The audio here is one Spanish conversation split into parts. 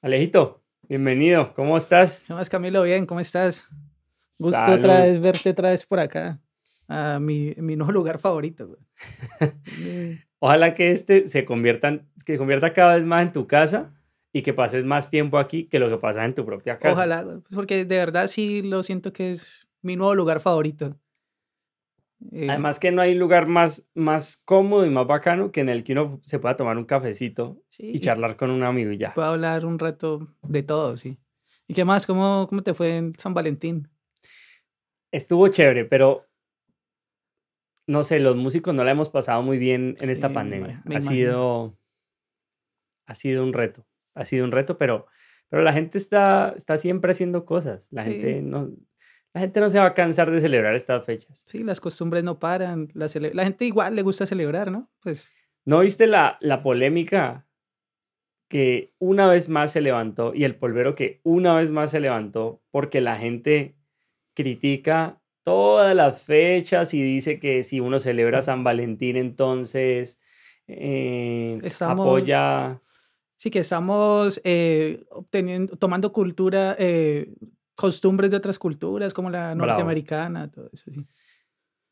Alejito, bienvenido, ¿cómo estás? ¿Qué más, Camilo? Bien, ¿cómo estás? Gusto otra vez verte otra vez por acá, a mi, mi nuevo lugar favorito. Ojalá que este se convierta, que se convierta cada vez más en tu casa y que pases más tiempo aquí que lo que pasas en tu propia casa. Ojalá, porque de verdad sí lo siento que es mi nuevo lugar favorito. Eh, Además que no hay lugar más, más cómodo y más bacano que en el que uno se pueda tomar un cafecito y charlar con un amigo y ya. Puedo hablar un rato de todo, sí. ¿Y qué más? ¿Cómo, cómo te fue en San Valentín? Estuvo chévere, pero no sé, los músicos no la hemos pasado muy bien en esta pandemia. ha sido ha sido un reto, ha sido un reto, pero pero la gente está está siempre haciendo cosas. La gente no la gente no se va a cansar de celebrar estas fechas. Sí, las costumbres no paran. La, la gente igual le gusta celebrar, ¿no? Pues. ¿No viste la, la polémica que una vez más se levantó y el polvero que una vez más se levantó porque la gente critica todas las fechas y dice que si uno celebra San Valentín entonces eh, apoya... Sí, que estamos eh, obteniendo, tomando cultura eh, costumbres de otras culturas, como la norteamericana, todo eso, sí.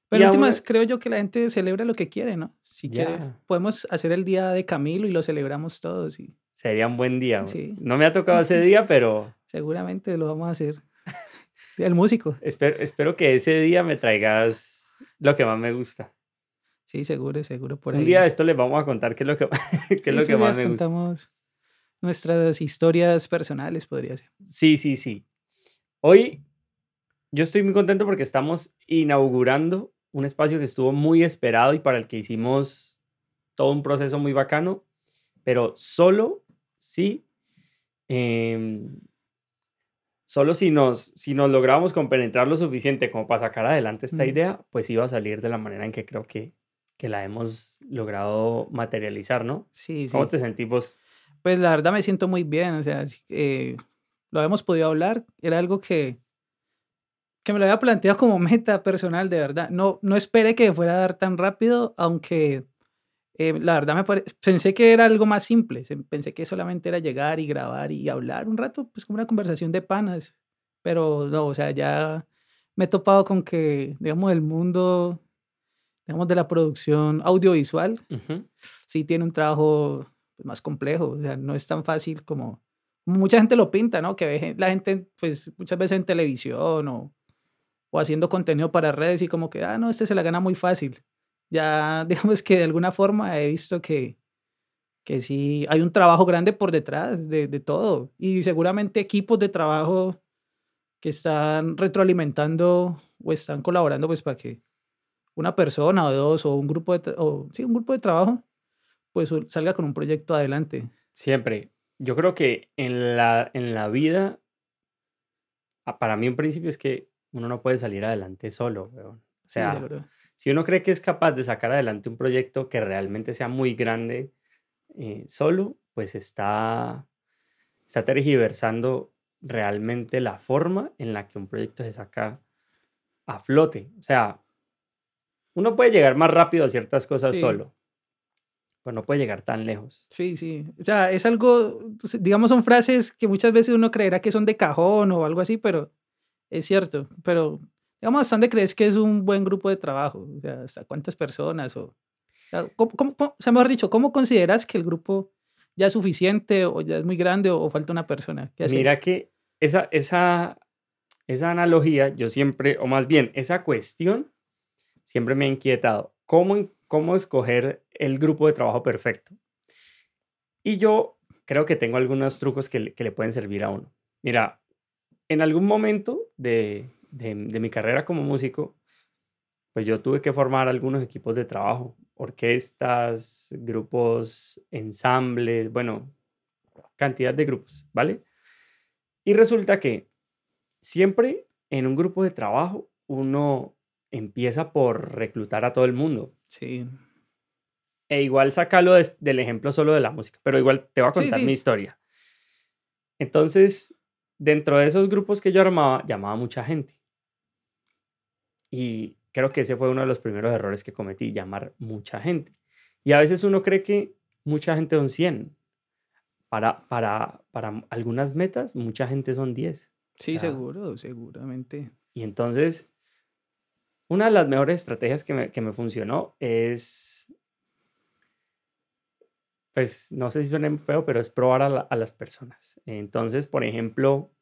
Pero en últimas, creo yo que la gente celebra lo que quiere, ¿no? Si quiere, podemos hacer el día de Camilo y lo celebramos todos. Y... Sería un buen día. Sí. No me ha tocado ese día, pero... Seguramente lo vamos a hacer. El músico. Espero, espero que ese día me traigas lo que más me gusta. Sí, seguro, seguro. Por un día de esto les vamos a contar qué es lo que, qué es lo que más me gusta. contamos nuestras historias personales, podría ser. Sí, sí, sí. Hoy yo estoy muy contento porque estamos inaugurando un espacio que estuvo muy esperado y para el que hicimos todo un proceso muy bacano, pero solo si, em, solo si nos, si nos logramos compenetrar lo suficiente como para sacar adelante esta idea, pues iba a salir de la manera en que creo que, que la hemos logrado materializar, ¿no? Sí, ¿Cómo te sentís vos? Pues la verdad me siento muy bien, o sea, eh, lo habíamos podido hablar, era algo que, que me lo había planteado como meta personal, de verdad. No, no esperé que fuera a dar tan rápido, aunque eh, la verdad me pensé que era algo más simple, pensé que solamente era llegar y grabar y hablar un rato, pues como una conversación de panas, pero no, o sea, ya me he topado con que, digamos, el mundo, digamos, de la producción audiovisual, sí tiene un trabajo pues, más complejo, o sea, no es tan fácil como mucha gente lo pinta, ¿no? Que ve la gente, pues muchas veces en televisión o, o haciendo contenido para redes y como que, ah, no, este se la gana muy fácil. Ya, digamos que de alguna forma he visto que, que sí, hay un trabajo grande por detrás de, de todo y seguramente equipos de trabajo que están retroalimentando o están colaborando pues para que una persona o dos o un grupo de, o, sí, un grupo de trabajo pues salga con un proyecto adelante. Siempre, yo creo que en la, en la vida, para mí un principio es que uno no puede salir adelante solo, O sea, si uno cree que es capaz de sacar adelante un proyecto que realmente sea muy grande eh, solo, pues está, está tergiversando realmente la forma en la que un proyecto se saca a flote. O sea, uno puede llegar más rápido a ciertas cosas solo, pues no puede llegar tan lejos. Sí, sí. O sea, es algo, digamos, son frases que muchas veces uno creerá que son de cajón o algo así, pero es cierto. Pero, digamos, ¿hasta dónde crees que es un buen grupo de trabajo? O sea, ¿hasta cuántas personas? O, ¿cómo, cómo, o sea, mejor dicho, ¿cómo consideras que el grupo ya es suficiente o ya es muy grande o, falta una persona? Mira que esa, esa, esa analogía, yo siempre, o más bien, esa cuestión, siempre me ha inquietado. ¿Cómo, cómo escoger el grupo de trabajo perfecto. Y yo creo que tengo algunos trucos que le, pueden servir a uno. Mira, en algún momento de, mi carrera como músico, pues yo tuve que formar algunos equipos de trabajo, orquestas, grupos, ensambles, bueno, cantidad de grupos, ¿vale? Y resulta que siempre en un grupo de trabajo uno empieza por reclutar a todo el mundo. Sí. E igual sácalo del ejemplo solo de la música, pero igual te voy a contar mi historia. Entonces, dentro de esos grupos que yo armaba, llamaba mucha gente. Y creo que ese fue uno de los primeros errores que cometí, llamar mucha gente. Y a veces uno cree que mucha gente son 100, para, para, para algunas metas, mucha gente son 10. Sí, seguro, seguramente. Y entonces, una de las mejores estrategias que me, que me funcionó es, pues no sé si suena feo, pero es probar a, a las personas. Entonces, por ejemplo,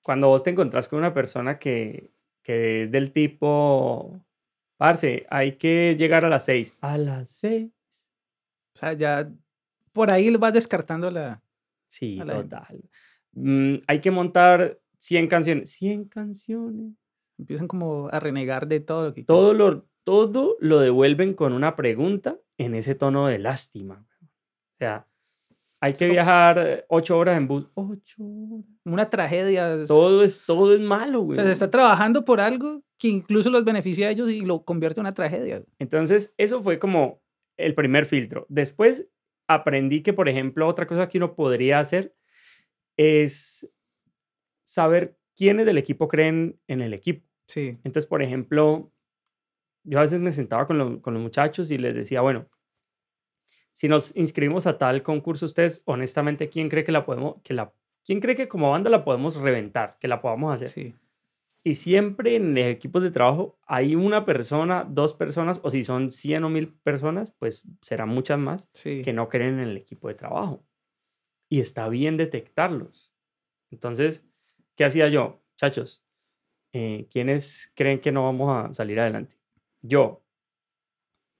cuando vos te encontrás con una persona que, que es del tipo, parce, hay que llegar a las 6. A las 6. O sea, ya por ahí vas descartando la... Sí, total. Mm, hay que montar 100 canciones. 100 canciones. Empiezan como a renegar de todo lo que... Todo lo, todo lo devuelven con una pregunta en ese tono de lástima. O sea, hay que viajar ocho horas en bus. Ocho horas. Una tragedia. Todo es, todo es malo, güey. O sea, se está trabajando por algo que incluso los beneficia a ellos y lo convierte en una tragedia. Entonces, eso fue como el primer filtro. Después aprendí que, por ejemplo, otra cosa que uno podría hacer es saber quiénes del equipo creen en el equipo. Sí. Entonces, por ejemplo, yo a veces me sentaba con, con los muchachos y les decía, bueno, si nos inscribimos a tal concurso, ustedes, honestamente, ¿quién cree que la podemos, que la, quién cree que como banda la podemos reventar, que la podamos hacer? Sí. Y siempre en equipos de trabajo hay una persona, dos personas, o si son 100 o 1000 personas, pues serán muchas más que no creen en el equipo de trabajo. Y está bien detectarlos. Entonces, ¿qué hacía yo? Chachos, eh, ¿quiénes creen que no vamos a salir adelante? Yo.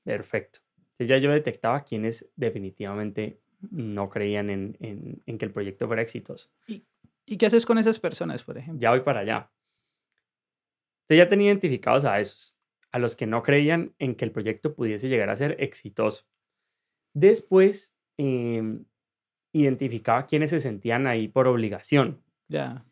Perfecto. Entonces ya yo detectaba quiénes definitivamente no creían en, en, que el proyecto fuera exitoso. ¿Y, ¿Y qué haces con esas personas, por ejemplo? Ya voy para allá. Entonces ya tenía identificados a esos, a los que no creían en que el proyecto pudiese llegar a ser exitoso. Después eh, identificaba quienes se sentían ahí por obligación. Ya.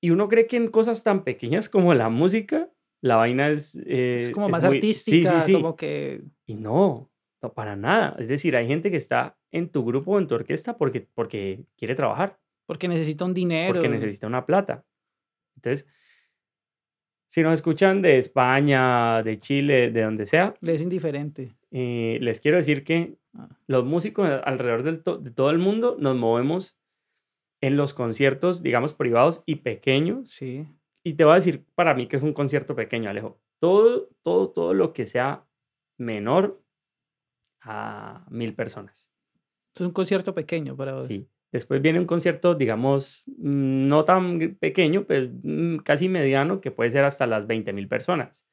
Y uno cree que en cosas tan pequeñas como la música, la vaina es... es como más artística, sí, sí, como que... Y no, no, para nada. Es decir, hay gente que está en tu grupo o en tu orquesta porque, porque quiere trabajar. Porque necesita un dinero. Porque necesita una plata. Entonces, si nos escuchan de España, de Chile, de donde sea. Les es indiferente. Eh, les quiero decir que ah. los músicos alrededor del de todo el mundo nos movemos en los conciertos, digamos, privados y pequeños. Sí. Y te voy a decir para mí que es un concierto pequeño, Alejo. Todo, todo, todo lo que sea menor a mil personas. Es un concierto pequeño para vos. Sí. Después viene un concierto, digamos, mm, no tan pequeño, pues mm, casi mediano, que puede ser hasta las 20 mil personas.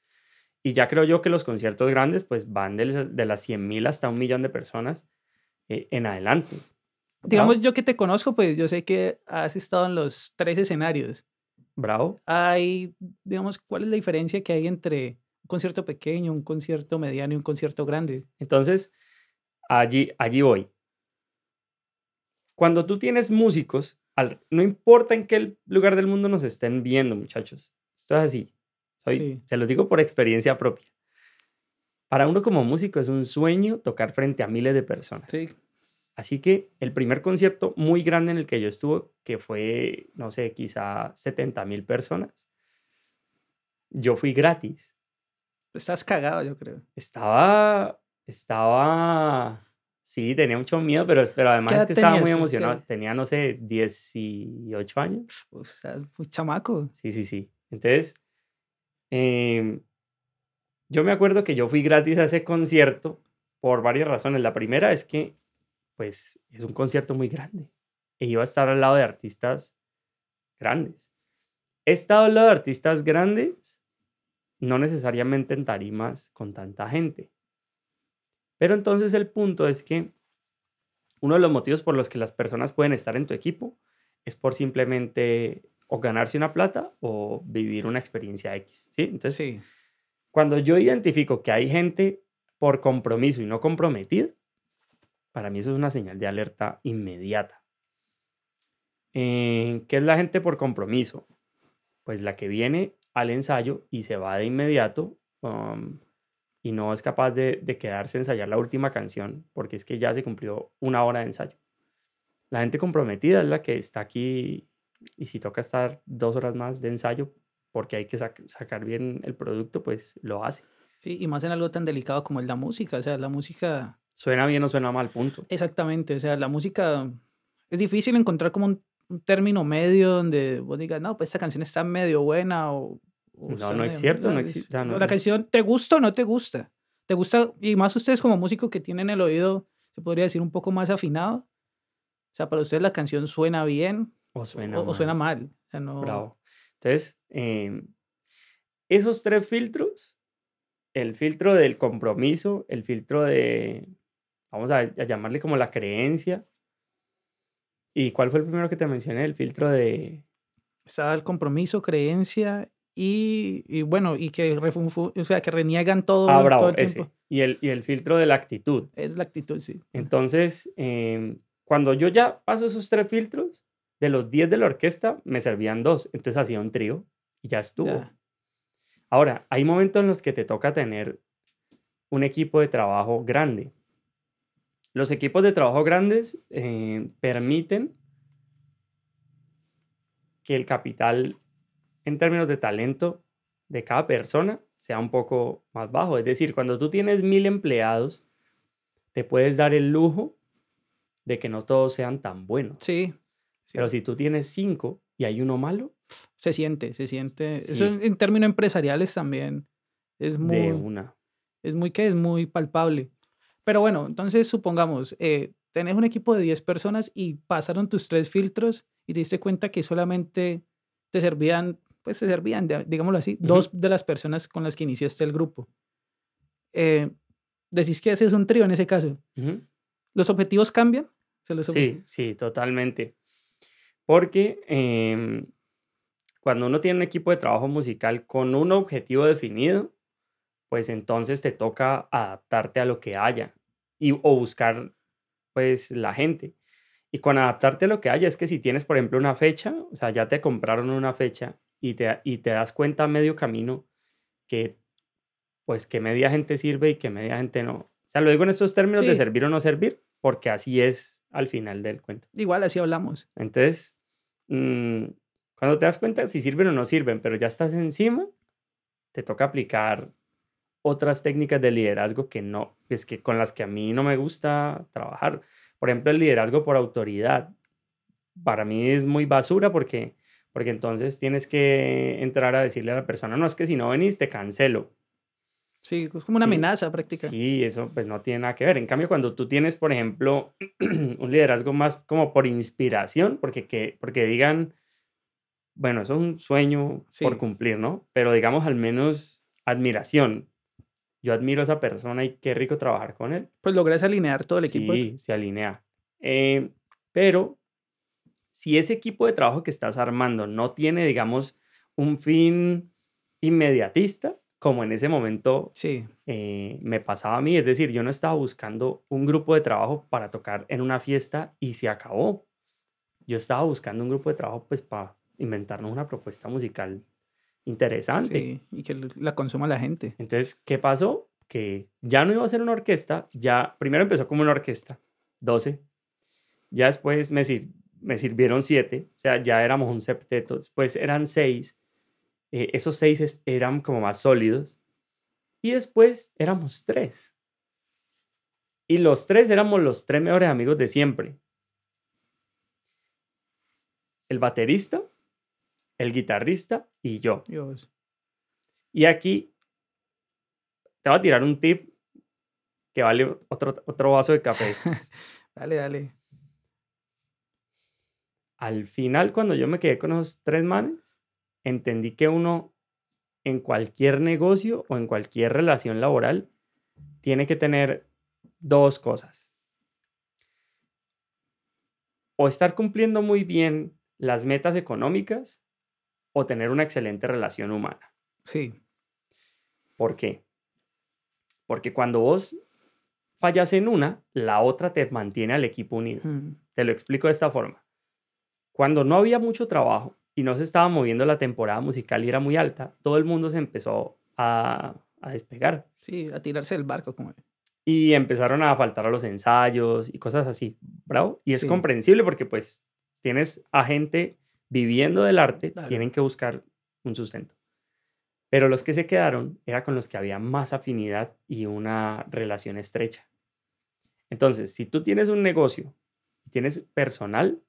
Y ya creo yo que los conciertos grandes, pues van de, las 100 mil hasta un millón de personas eh, en adelante. Digamos, yo que te conozco, pues yo sé que has estado en los tres escenarios. Bravo. Hay, digamos, ¿cuál es la diferencia que hay entre un concierto pequeño, un concierto mediano y un concierto grande? Entonces, allí, allí voy. Cuando tú tienes músicos, no importa en qué lugar del mundo nos estén viendo, muchachos. Esto es así. Se los digo por experiencia propia. Para uno como músico es un sueño tocar frente a miles de personas. Así que el primer concierto muy grande en el que yo estuve, que fue, no sé, quizá 70 mil personas, yo fui gratis. Estás cagado, yo creo. Estaba, estaba Sí, tenía mucho miedo, pero, pero además es que estaba muy emocionado. Tenía, no sé, 18 años. O sea, muy chamaco. Sí, sí, sí. Entonces, em, yo me acuerdo que yo fui gratis a ese concierto por varias razones. La primera es que, pues, es un concierto muy grande. E iba a estar al lado de artistas grandes. He estado al lado de artistas grandes, no necesariamente en tarimas con tanta gente. Pero entonces el punto es que uno de los motivos por los que las personas pueden estar en tu equipo es por simplemente o ganarse una plata o vivir una experiencia X. ¿sí? Entonces, sí. cuando yo identifico que hay gente por compromiso y no comprometida, para mí eso es una señal de alerta inmediata. Eh, ¿Qué es la gente por compromiso? Pues la que viene al ensayo y se va de inmediato um, y no es capaz de, quedarse a ensayar la última canción porque es que ya se cumplió una hora de ensayo. La gente comprometida es la que está aquí y si toca estar dos horas más de ensayo porque hay que sacar bien el producto, pues lo hace. Sí, y más en algo tan delicado como es la música. O sea, la música Suena bien o suena mal, punto. Exactamente, o sea, la música es difícil encontrar como un, un término medio donde vos digas, no, pues esta canción está medio buena o... o No, no medio- es cierto, no es- existe. o sea, no- la canción te gusta o no te gusta. Te gusta, y más ustedes como músicos que tienen el oído, se podría decir, un poco más afinado. O sea, para ustedes la canción suena bien o suena o, o suena mal. O sea, no, Bravo. Entonces, em, esos tres filtros, el filtro del compromiso, el filtro de, vamos a, a llamarle como la creencia. ¿Y cuál fue el primero que te mencioné? El filtro de... Está el compromiso, creencia y, y bueno, y que, refunfu- o sea, que reniegan todo, Ah, todo bravo, el ese. tiempo. Y el, y el filtro de la actitud. Es la actitud, sí. Entonces, em, cuando yo ya paso esos tres filtros, de los 10 de la orquesta, me servían dos. Entonces hacía un trío y ya estuvo. Ya. Ahora, hay momentos en los que te toca tener un equipo de trabajo grande. Los equipos de trabajo grandes eh, permiten que el capital en términos de talento de cada persona sea un poco más bajo. Es decir, cuando tú tienes mil empleados, te puedes dar el lujo de que no todos sean tan buenos. Sí, sí. Pero si tú tienes cinco y hay uno malo, se siente, se siente. Eso Sí. en, en términos empresariales también es de muy, una. es muy, ¿qué? Es muy palpable. Pero bueno, entonces supongamos, eh, tenés un equipo de 10 personas y pasaron tus tres filtros y te diste cuenta que solamente te servían, pues te servían, de- digámoslo así, dos de las personas con las que iniciaste el grupo. Eh, decís que haces un trío en ese caso. ¿Los objetivos cambian? Se los Sí, sí, totalmente. Porque em, cuando uno tiene un equipo de trabajo musical con un objetivo definido, pues entonces te toca adaptarte a lo que haya y, o buscar pues la gente. Y con adaptarte a lo que haya es que si tienes, por ejemplo, una fecha, o sea, ya te compraron una fecha y te, y te das cuenta a medio camino que pues que media gente sirve y que media gente no. O sea, lo digo en estos términos de servir o no servir, porque así es al final del cuento. Igual así hablamos. Entonces, mm, cuando te das cuenta si sirven o no sirven, pero ya estás encima, te toca aplicar otras técnicas de liderazgo que no, es que con las que a mí no me gusta trabajar. Por ejemplo, el liderazgo por autoridad. Para mí es muy basura porque, porque entonces tienes que entrar a decirle a la persona, no, es que si no venís te cancelo. Sí, es como una Sí, amenaza práctica. Sí, eso pues no tiene nada que ver. En cambio, cuando tú tienes, por ejemplo, un liderazgo más como por inspiración, porque, que, porque digan, bueno, eso es un sueño por Sí. cumplir, ¿no? Pero digamos al menos admiración. Yo admiro a esa persona y qué rico trabajar con él. Pues logras alinear todo el equipo. Sí, se alinea. Eh, pero si ese equipo de trabajo que estás armando no tiene, digamos, un fin inmediatista, como en ese momento Sí, eh, me pasaba a mí. Es decir, yo no estaba buscando un grupo de trabajo para tocar en una fiesta y se acabó. Yo estaba buscando un grupo de trabajo pues para inventarnos una propuesta musical interesante. sí, y que la consuma la gente. Entonces, ¿qué pasó? Que ya no iba a ser una orquesta, ya primero empezó como una orquesta, 12, ya después me, sir- me sirvieron 7, o sea, ya éramos un septeto, después eran 6, esos 6 eran como más sólidos, y después éramos 3. Y los tres éramos los tres mejores amigos de siempre. El baterista, el guitarrista y yo. Dios. Y aquí te voy a tirar un tip que vale otro, otro vaso de café. Dale, dale. Al final, cuando yo me quedé con esos tres manes, entendí que uno en cualquier negocio o en cualquier relación laboral tiene que tener dos cosas. O estar cumpliendo muy bien las metas económicas o tener una excelente relación humana. Sí, ¿Por qué? Porque cuando vos fallas en una, la otra te mantiene al equipo unido. mm, Te lo explico de esta forma. Cuando no había mucho trabajo y no se estaba moviendo la temporada musical y era muy alta, todo el mundo se empezó a, a despegar sí, a tirarse del barco. Como... y empezaron a faltar a los ensayos y cosas así. Bravo. Y es Sí. comprensible porque pues tienes a gente viviendo del arte, Claro. tienen que buscar un sustento. Pero los que se quedaron era con los que había más afinidad y una relación estrecha. Entonces, si tú tienes un negocio, tienes personal,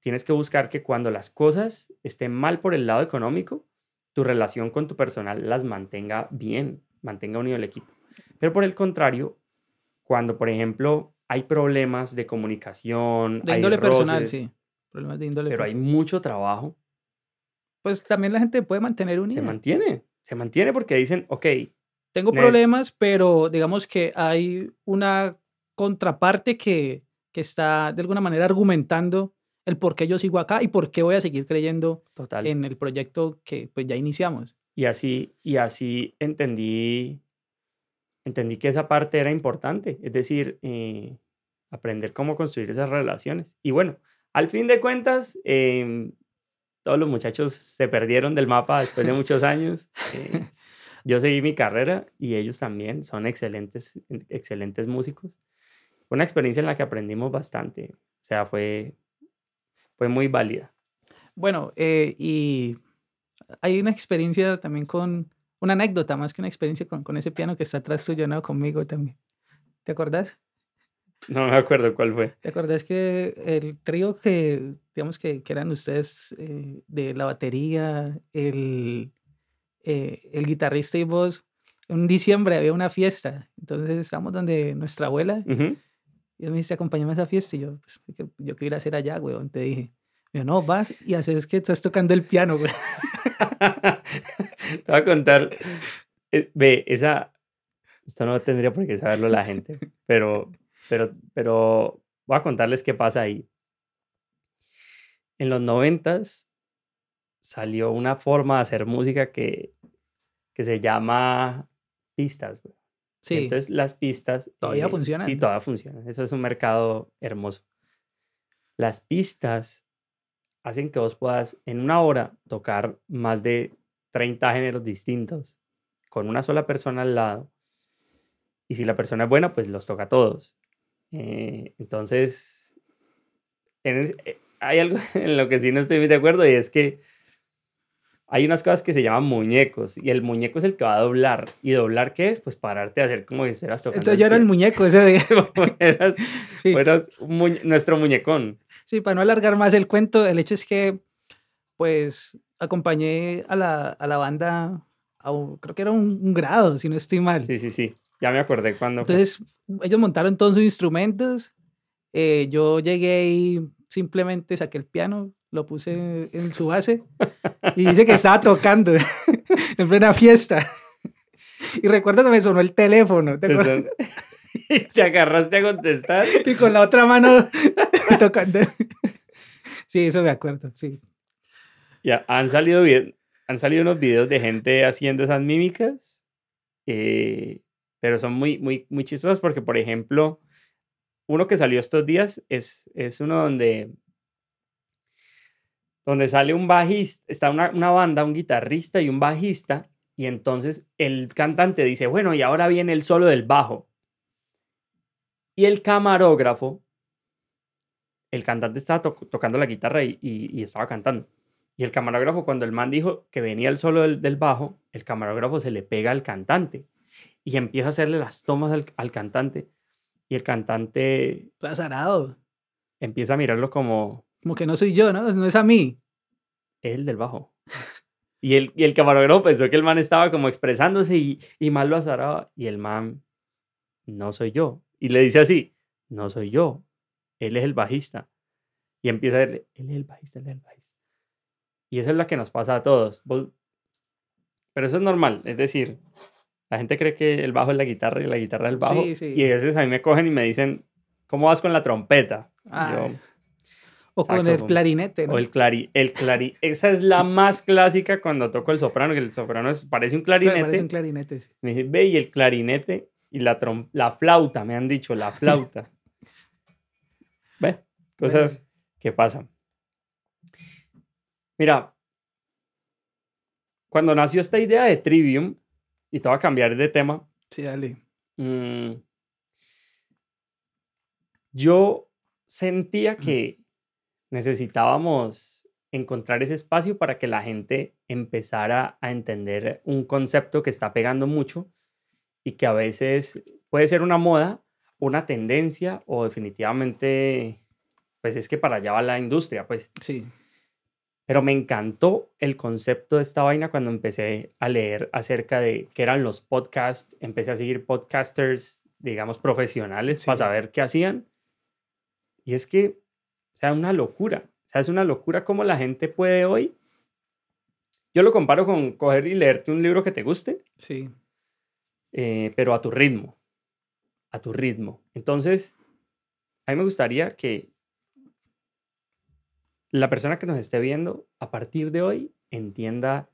tienes que buscar que cuando las cosas estén mal por el lado económico, tu relación con tu personal las mantenga bien, mantenga unido el equipo. Pero por el contrario, cuando, por ejemplo, hay problemas de comunicación, De hay índole personal, roces, sí. Problemas de índole. pero per- hay mucho trabajo, Pues también la gente puede mantener se unida. mantiene. Se mantiene porque dicen, ok, Tengo problemas, pero digamos que hay una contraparte que, que está de alguna manera argumentando el por qué yo sigo acá y por qué voy a seguir creyendo total. en el proyecto que pues ya iniciamos. Y así, y así entendí, entendí que esa parte era importante, es decir, eh, aprender cómo construir esas relaciones. Y bueno, al fin de cuentas, em, todos los muchachos se perdieron del mapa después de muchos años. eh, yo seguí mi carrera y ellos también son excelentes, excelentes músicos. Fue una experiencia en la que aprendimos bastante, o sea, fue, fue muy válida. Bueno, eh, y hay una experiencia también con, una anécdota más que una experiencia con, con ese piano que está atrás tuyo, ¿no? Conmigo también. ¿Te acordás? No me acuerdo cuál fue. ¿Te acordás que el trío que, digamos que, que eran ustedes eh, de la batería, el, eh, el guitarrista y vos, en diciembre había una fiesta, entonces estamos donde nuestra abuela, Ujú. y él me dice, acompáñame a esa fiesta, y yo, pues, ¿qué- yo qué ir a hacer allá, weón, te dije. Dijo, no, vas y haces que estás tocando el piano, güey. Te voy a contar. eh, Ve, esa. Esto no tendría por qué saberlo la gente, pero, pero, pero voy a contarles qué pasa ahí. En los noventas salió una forma de hacer música que, que se llama pistas. güey. Sí, Entonces las pistas... Todavía eh, funcionan. Sí, todavía funcionan. Eso es un mercado hermoso. Las pistas hacen que vos puedas en una hora tocar más de 30 géneros distintos con una sola persona al lado. Y si la persona es buena, pues los toca todos. Eh, entonces, en eh, hay algo en lo que sí no estoy muy de acuerdo y es que hay unas cosas que se llaman muñecos y el muñeco es el que va a doblar. ¿Y doblar qué es? Pues pararte a hacer como si estuvieras tocando. entonces yo era el muñeco ese de... fueras- Sí. fueras un muñe- nuestro muñecón. Sí, para no alargar más el cuento, el hecho es que, pues, acompañé a la, a la banda, a un- creo que era un, un grado, si no estoy mal. Sí, sí, sí. Ya me acordé cuando. fue. Entonces, ellos montaron todos sus instrumentos. eh, yo llegué y simplemente saqué el piano, lo puse en su base y dice que estaba tocando en plena fiesta. Y recuerdo que me sonó el teléfono. ¿te acuerdas? y te agarraste a contestar. Y con la otra mano tocando. Sí, eso me acuerdo, sí. Ya, han salido bien, han salido unos videos de gente haciendo esas mímicas, eh, pero son muy, muy, muy chistosos porque, por ejemplo, uno que salió estos días es, es uno donde, donde sale un bajista, está una, una banda, un guitarrista y un bajista, y entonces el cantante dice, bueno, y ahora viene el solo del bajo. Y el camarógrafo, el cantante estaba to- tocando la guitarra y- y- y estaba cantando. Y el camarógrafo, cuando el man dijo que venía el solo del, del bajo, el camarógrafo se le pega al cantante y empieza a hacerle las tomas al, al cantante. Y el cantante Azarado. empieza a mirarlo como Como que no soy yo, ¿no? No es a mí. el del bajo. Y el, y el camarógrafo pensó que el man estaba como expresándose y, y mal lo azaraba. Y el man, no soy yo. Y le dice así, no soy yo. Él es el bajista. Y empieza a decirle, él es el bajista, él es el bajista. Y eso es lo que nos pasa a todos. Pero eso es normal. Es decir, la gente cree que el bajo es la guitarra y la guitarra es el bajo. Sí, sí. Y a veces a mí me cogen y me dicen, ¿cómo vas con la trompeta? Yo, o con el clarinete, ¿no? o el clari, el clari, esa es la más clásica cuando toco el soprano, que el soprano es- parece un Claro, clarinete. parece un clarinete. sí. Me dice, ve, y el clarinete y la, trom- la flauta, me han dicho, la flauta. ve, cosas que pasan. Mira, cuando nació esta idea de Trivium, y te voy a cambiar de tema, Sí, dale. Mm, yo sentía que necesitábamos encontrar ese espacio para que la gente empezara a entender un concepto que está pegando mucho y que a veces puede ser una moda una tendencia o definitivamente, pues es que para allá va la industria, pues. Sí. Pero me encantó el concepto de esta vaina cuando empecé a leer acerca de qué eran los podcasts, empecé a seguir podcasters, digamos, profesionales para saber qué hacían. Y es que, o sea, una locura. O sea, es una locura cómo la gente puede hoy. Yo lo comparo con coger y leerte un libro que te guste, Sí. eh, pero a tu ritmo. A tu ritmo. Entonces, a mí me gustaría que la persona que nos esté viendo a partir de hoy entienda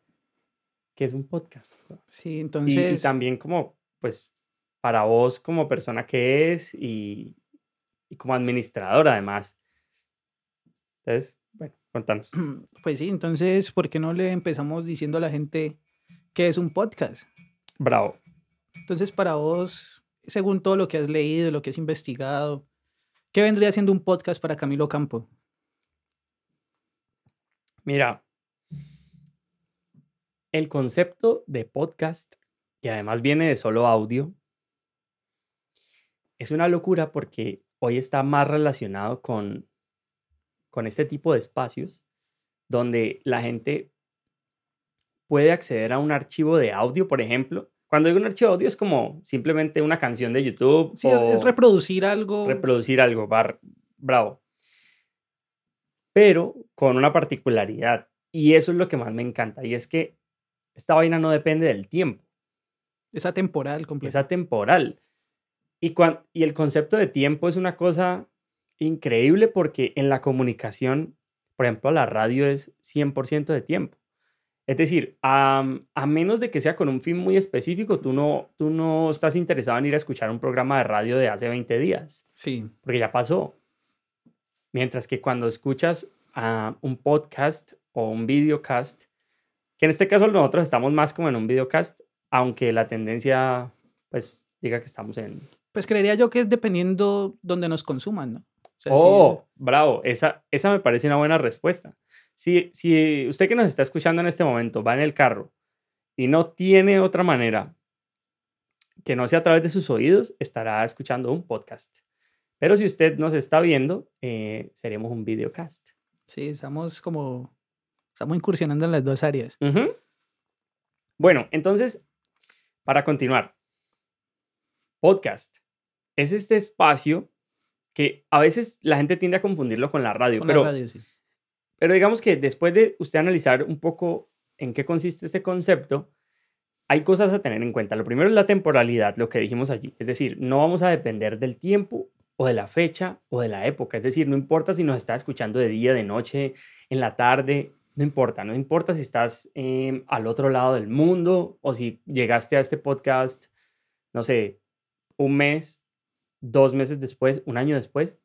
que es un podcast. ¿no? Sí, Y, y entonces. también como, pues, para vos como persona que es y, y como administrador además. Entonces, bueno, contanos. Pues sí, entonces, ¿por qué no le empezamos diciendo a la gente que es un podcast? Bravo. Entonces, para vos, según todo lo que has leído, lo que has investigado, ¿qué vendría siendo un podcast para Camilo Campo? Mira, el concepto de podcast, que además viene de solo audio, es una locura porque hoy está más relacionado con, con este tipo de espacios donde la gente puede acceder a un archivo de audio, por ejemplo. Cuando digo un archivo de audio es como simplemente una canción de YouTube Sí, es- reproducir algo. reproducir algo, bar- bravo. Pero con una particularidad, y eso es lo que más me encanta, y es que esta vaina no depende del tiempo, es atemporal completo. es atemporal. Y, cuan- y el concepto de tiempo es una cosa increíble porque en la comunicación, por ejemplo, la radio es 100% de tiempo. Es decir, a, a menos de que sea con un fin muy específico, tú no, tú no estás interesado en ir a escuchar un programa de radio de hace 20 días Sí, porque ya pasó. Mientras que cuando escuchas a un podcast o un videocast, que en este caso nosotros estamos más como en un videocast, aunque la tendencia, pues, diga que estamos en... pues creería yo que es dependiendo donde nos consuman, ¿no? O sea, sí, Oh, bravo, esa, esa me parece una buena respuesta. Si, si usted que nos está escuchando en este momento va en el carro y no tiene otra manera que no sea a través de sus oídos, estará escuchando un podcast. Pero si usted nos está viendo, eh, seremos un videocast. sí, estamos como, estamos incursionando en las dos áreas. Ujú. Bueno, entonces, para continuar, podcast es este espacio que a veces la gente tiende a confundirlo con la radio, Con pero, la radio, sí. pero digamos que después de usted analizar un poco en qué consiste este concepto, hay cosas a tener en cuenta. Lo primero es la temporalidad, lo que dijimos allí. Es decir, no vamos a depender del tiempo o de la fecha o de la época. Es decir, no importa si nos está escuchando de día, de noche, en la tarde, no importa. No importa si estás em, al otro lado del mundo o si llegaste a este podcast, no sé, un mes, dos meses después, un año después.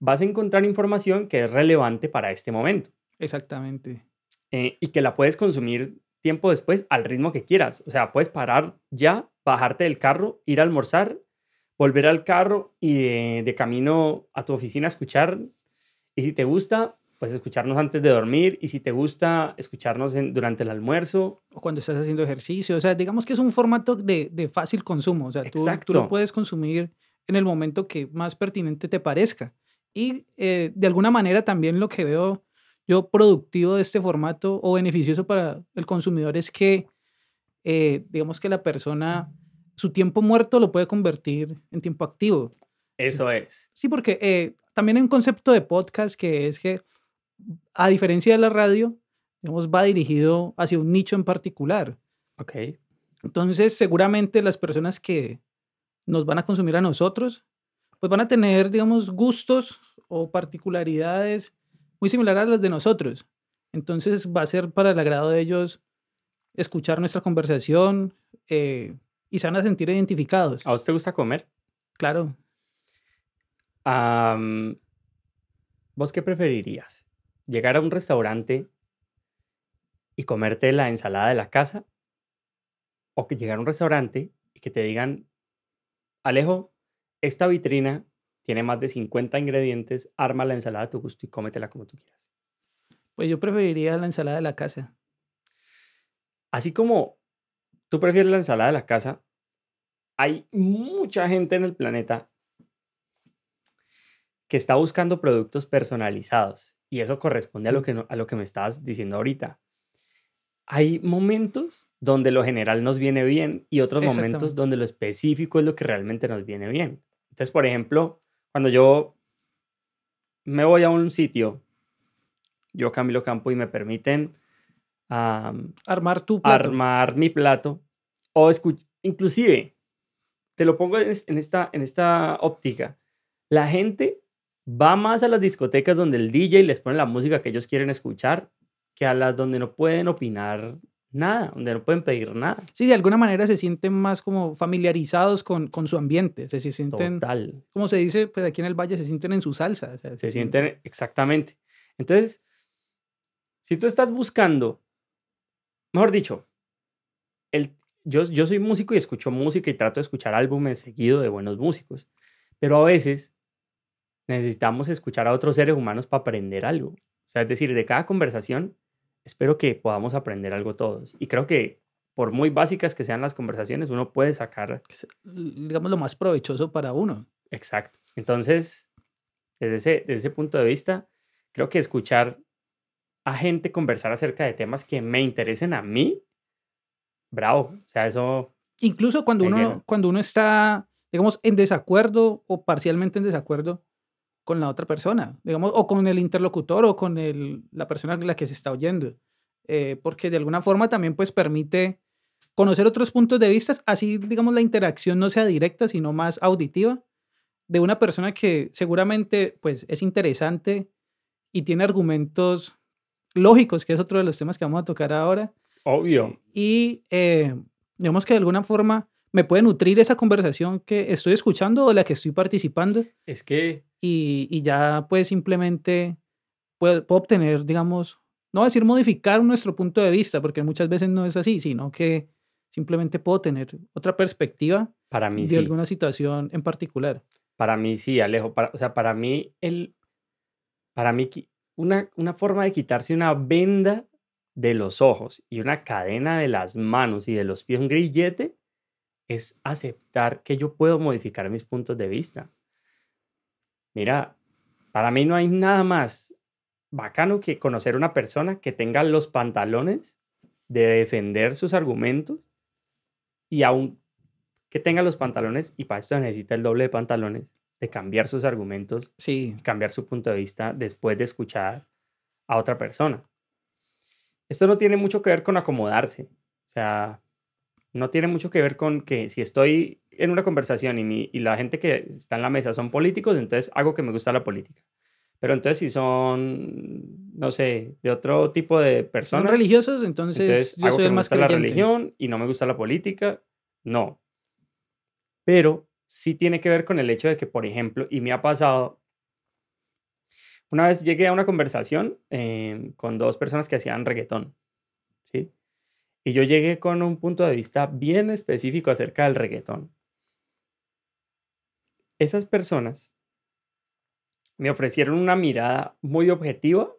Vas a encontrar información que es relevante para este momento Exactamente. eh, y que la puedes consumir tiempo después al ritmo que quieras. O sea, puedes parar ya, bajarte del carro, ir a almorzar, volver al carro y de, de camino a tu oficina escuchar. Y si te gusta, pues escucharnos antes de dormir. Y si te gusta, escucharnos en- durante el almuerzo. O cuando estás haciendo ejercicio. O sea, digamos que es un formato de, de fácil consumo. O sea, tú, tú lo puedes consumir en el momento que más pertinente te parezca. Y eh, de alguna manera también lo que veo yo productivo de este formato o beneficioso para el consumidor es que, eh, digamos que la persona, su tiempo muerto lo puede convertir en tiempo activo. Eso es. Sí, porque eh, también hay un concepto de podcast que es que, a diferencia de la radio, digamos, va dirigido hacia un nicho en particular. Ok. Entonces, seguramente las personas que nos van a consumir a nosotros, pues van a tener, digamos, gustos o particularidades muy similares a las de nosotros. Entonces, va a ser para el agrado de ellos escuchar nuestra conversación eh, y se van a sentir identificados. ¿A vos te gusta comer? Claro. Am, ¿Vos qué preferirías? ¿Llegar a un restaurante y comerte la ensalada de la casa? ¿O que llegar a un restaurante y que te digan, Alejo, esta vitrina tiene más de 50 ingredientes, arma la ensalada a tu gusto y cómetela como tú quieras? Pues yo preferiría la ensalada de la casa. Así como tú prefieres la ensalada de la casa, hay mucha gente en el planeta que está buscando productos personalizados. Y eso corresponde a lo que, a lo que me estabas diciendo ahorita. Hay momentos donde lo general nos viene bien y otros momentos donde lo específico es lo que realmente nos viene bien. Entonces, por ejemplo, cuando yo me voy a un sitio, yo Camilo Campo y me permiten armar tu plato. armar mi plato o inclusive te lo pongo en, esta, en esta óptica. La gente va más a las discotecas donde el DJ les pone la música que ellos quieren escuchar que a las donde no pueden opinar nada, donde no pueden pedir nada. Sí, de alguna manera se sienten más como familiarizados con, con su ambiente, se, sienten, Total. como se dice, pues aquí en el valle se sienten en su salsa. se, sienten, exactamente. Entonces, si tú estás buscando, mejor dicho, el, yo, yo soy músico y escucho música y trato de escuchar álbumes seguido de buenos músicos, pero a veces necesitamos escuchar a otros seres humanos para aprender algo. O sea, es decir, de cada conversación espero que podamos aprender algo todos. Y creo que por muy básicas que sean las conversaciones, uno puede sacar... Digamos, lo más provechoso para uno. Exacto. Entonces, desde ese, desde ese punto de vista, creo que escuchar a gente conversar acerca de temas que me interesen a mí, bravo. O sea, eso... Incluso cuando uno, cuando uno está, digamos, en desacuerdo o parcialmente en desacuerdo, con la otra persona, digamos, o con el interlocutor o con el, la persona a la que se está oyendo, eh, porque de alguna forma también pues permite conocer otros puntos de vista, así digamos la interacción no sea directa, sino más auditiva, de una persona que seguramente pues es interesante y tiene argumentos lógicos, que es otro de los temas que vamos a tocar ahora. Obvio. Y eh, digamos que de alguna forma me puede nutrir esa conversación que estoy escuchando o la que estoy participando. Es que... Y, y ya pues simplemente puedo, obtener, digamos, no decir modificar nuestro punto de vista, porque muchas veces no es así, sino que simplemente puedo tener otra perspectiva para mí, de alguna situación en particular. Para mí sí, Alejo. Para, o sea, para mí, el, para mí una, una forma de quitarse una venda de los ojos y una cadena de las manos y de los pies, un grillete, es aceptar que yo puedo modificar mis puntos de vista. Mira, para mí no hay nada más bacano que conocer una persona que tenga los pantalones de defender sus argumentos y aún que tenga los pantalones, y para esto necesita el doble de pantalones, de cambiar sus argumentos, sí. cambiar su punto de vista después de escuchar a otra persona. Esto no tiene mucho que ver con acomodarse. O sea, no tiene mucho que ver con que si estoy en una conversación y, y la gente que está en la mesa son políticos, entonces hago que me gusta la política. Pero entonces si son, no sé, de otro tipo de personas. Son religiosos, entonces, yo soy el más la religión y no me gusta la política. No. Pero sí tiene que ver con el hecho de que, por ejemplo, y me ha pasado, una vez llegué a una conversación eh, con dos personas que hacían reggaetón, ¿sí? Y yo llegué con un punto de vista bien específico acerca del reggaetón. Esas personas me ofrecieron una mirada muy objetiva,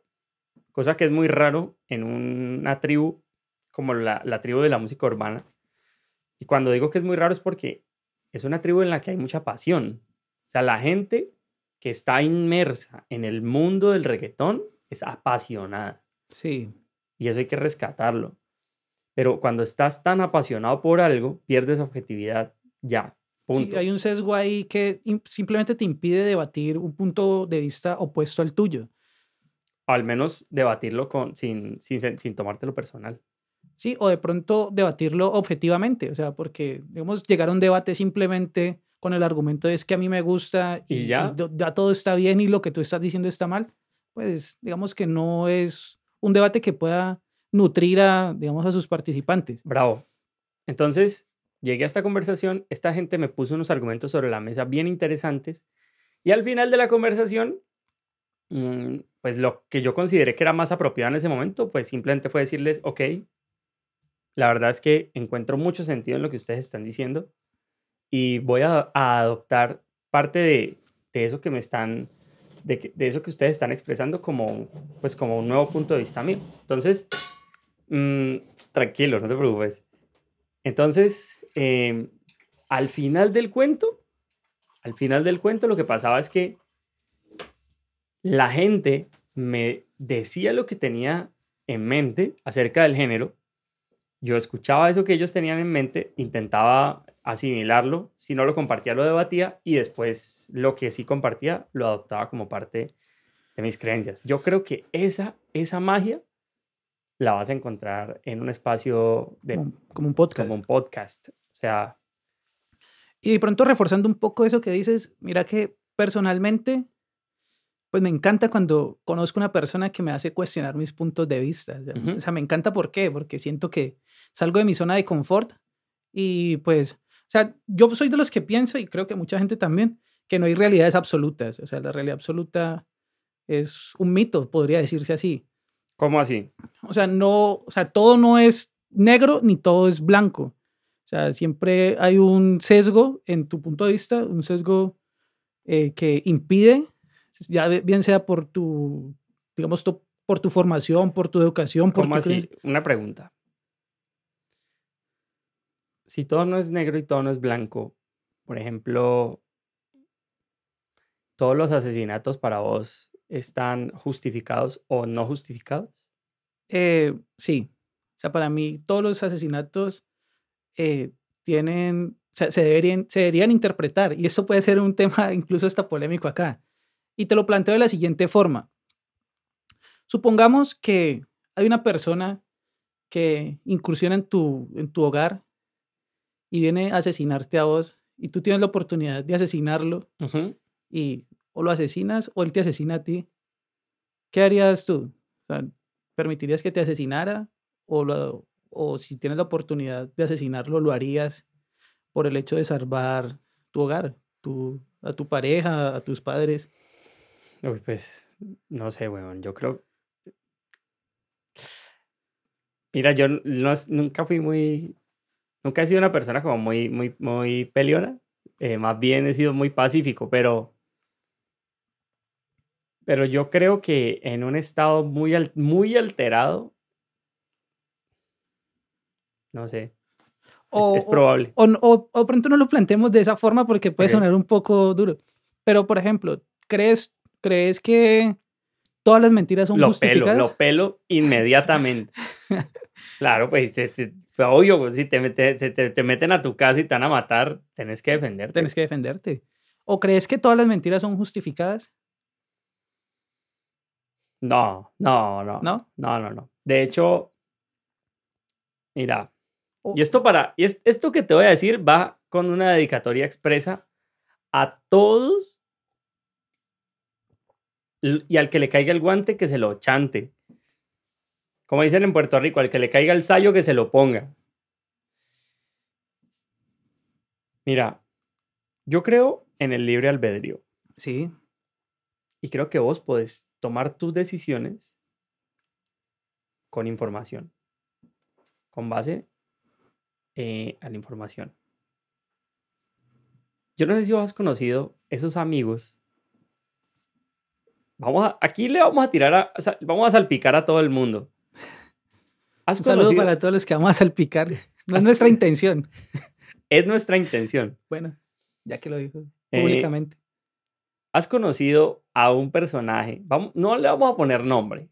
cosa que es muy raro en una tribu como la, la tribu de la música urbana. Y cuando digo que es muy raro es porque es una tribu en la que hay mucha pasión. O sea, la gente que está inmersa en el mundo del reggaetón es apasionada. Sí. Y eso hay que rescatarlo. Pero cuando estás tan apasionado por algo, pierdes objetividad ya. Punto. Sí, hay un sesgo ahí que simplemente te impide debatir un punto de vista opuesto al tuyo. Al menos debatirlo con, sin, sin, sin tomártelo personal. Sí, o de pronto debatirlo objetivamente, o sea, porque, digamos, llegar a un debate simplemente con el argumento es que a mí me gusta y, ya? ya todo está bien y lo que tú estás diciendo está mal, pues digamos que no es un debate que pueda nutrir a, digamos, a sus participantes. Bravo. Entonces, llegué a esta conversación, esta gente me puso unos argumentos sobre la mesa bien interesantes y al final de la conversación, mm, pues lo que yo consideré que era más apropiado en ese momento, pues simplemente fue decirles, ok, la verdad es que encuentro mucho sentido en lo que ustedes están diciendo y voy a, adoptar parte de, de, eso que me están, de, eso que ustedes están expresando como, pues como un nuevo punto de vista mío. Entonces, Mm, tranquilo, no te preocupes. Entonces, em, al final del cuento, al final del cuento lo que pasaba es que la gente me decía lo que tenía en mente acerca del género. Yo escuchaba eso que ellos tenían en mente, intentaba asimilarlo, si no lo compartía lo debatía y después lo que sí compartía lo adoptaba como parte de mis creencias. Yo creo que esa, esa magia la vas a encontrar en un espacio de, como, un podcast. Como un podcast. O sea... Y de pronto reforzando un poco eso que dices, mira que personalmente, pues me encanta cuando conozco una persona que me hace cuestionar mis puntos de vista. O sea, me encanta ¿por qué? Porque siento que salgo de mi zona de confort y pues, sea, yo soy de los que pienso y creo que mucha gente también, que no hay realidades absolutas. O sea, la realidad absoluta es un mito, podría decirse así. ¿Cómo así? O sea, no, o sea, todo no es negro ni todo es blanco. O sea, siempre hay un sesgo en tu punto de vista, un sesgo eh, que impide, ya bien sea por tu, digamos, por tu formación, por tu educación, por ¿Cómo así? Una pregunta. Si todo no es negro y todo no es blanco, por ejemplo, todos los asesinatos para vos están justificados o no justificados? Eh, sí. O sea, para mí todos los asesinatos eh, tienen, o sea, se deberían, se deberían interpretar. Y esto puede ser un tema incluso hasta polémico acá. Y te lo planteo de la siguiente forma. Supongamos que hay una persona que incursiona en tu, en tu hogar y viene a asesinarte a vos y tú tienes la oportunidad de asesinarlo y o lo asesinas o él te asesina a ti, ¿qué harías tú? ¿Permitirías que te asesinara o, o si tienes la oportunidad de asesinarlo, lo harías por el hecho de salvar tu hogar, tu, a tu pareja, a tus padres? Uy, pues, no sé, weón, yo creo... Mira, yo nunca fui muy... Nunca he sido una persona como muy, muy, muy peleona. Eh, más bien he sido muy pacífico, pero pero yo creo que en un estado muy, muy alterado, no sé, es, probable. O, o, pronto no lo planteemos de esa forma porque puede sonar un poco duro. Pero, por ejemplo, ¿crees, ¿crees que todas las mentiras son lo justificadas? Pelo, lo pelo inmediatamente. claro, pues, obvio, pues, si te, te, te, meten a tu casa y te van a matar, tenés que defenderte. Tienes que defenderte. ¿O crees que todas las mentiras son justificadas? No, no, no. ¿No? No, no, no. De hecho, mira, y esto para, y esto que te voy a decir va con una dedicatoria expresa a todos y al que le caiga el guante que se lo chante. Como dicen en Puerto Rico, al que le caiga el sayo que se lo ponga. Mira, yo creo en el libre albedrío. Sí. Y creo que vos podés tomar tus decisiones con información, con base eh, a la información. Yo no sé si vos has conocido esos amigos. Vamos a, aquí le vamos a tirar a, vamos a salpicar a todo el mundo. Un saludo para todos los que vamos a salpicar. No es nuestra intención. es nuestra intención. Bueno, ya que lo dijo eh, públicamente. ¿Has conocido a un personaje? Vamos, no le vamos a poner nombre,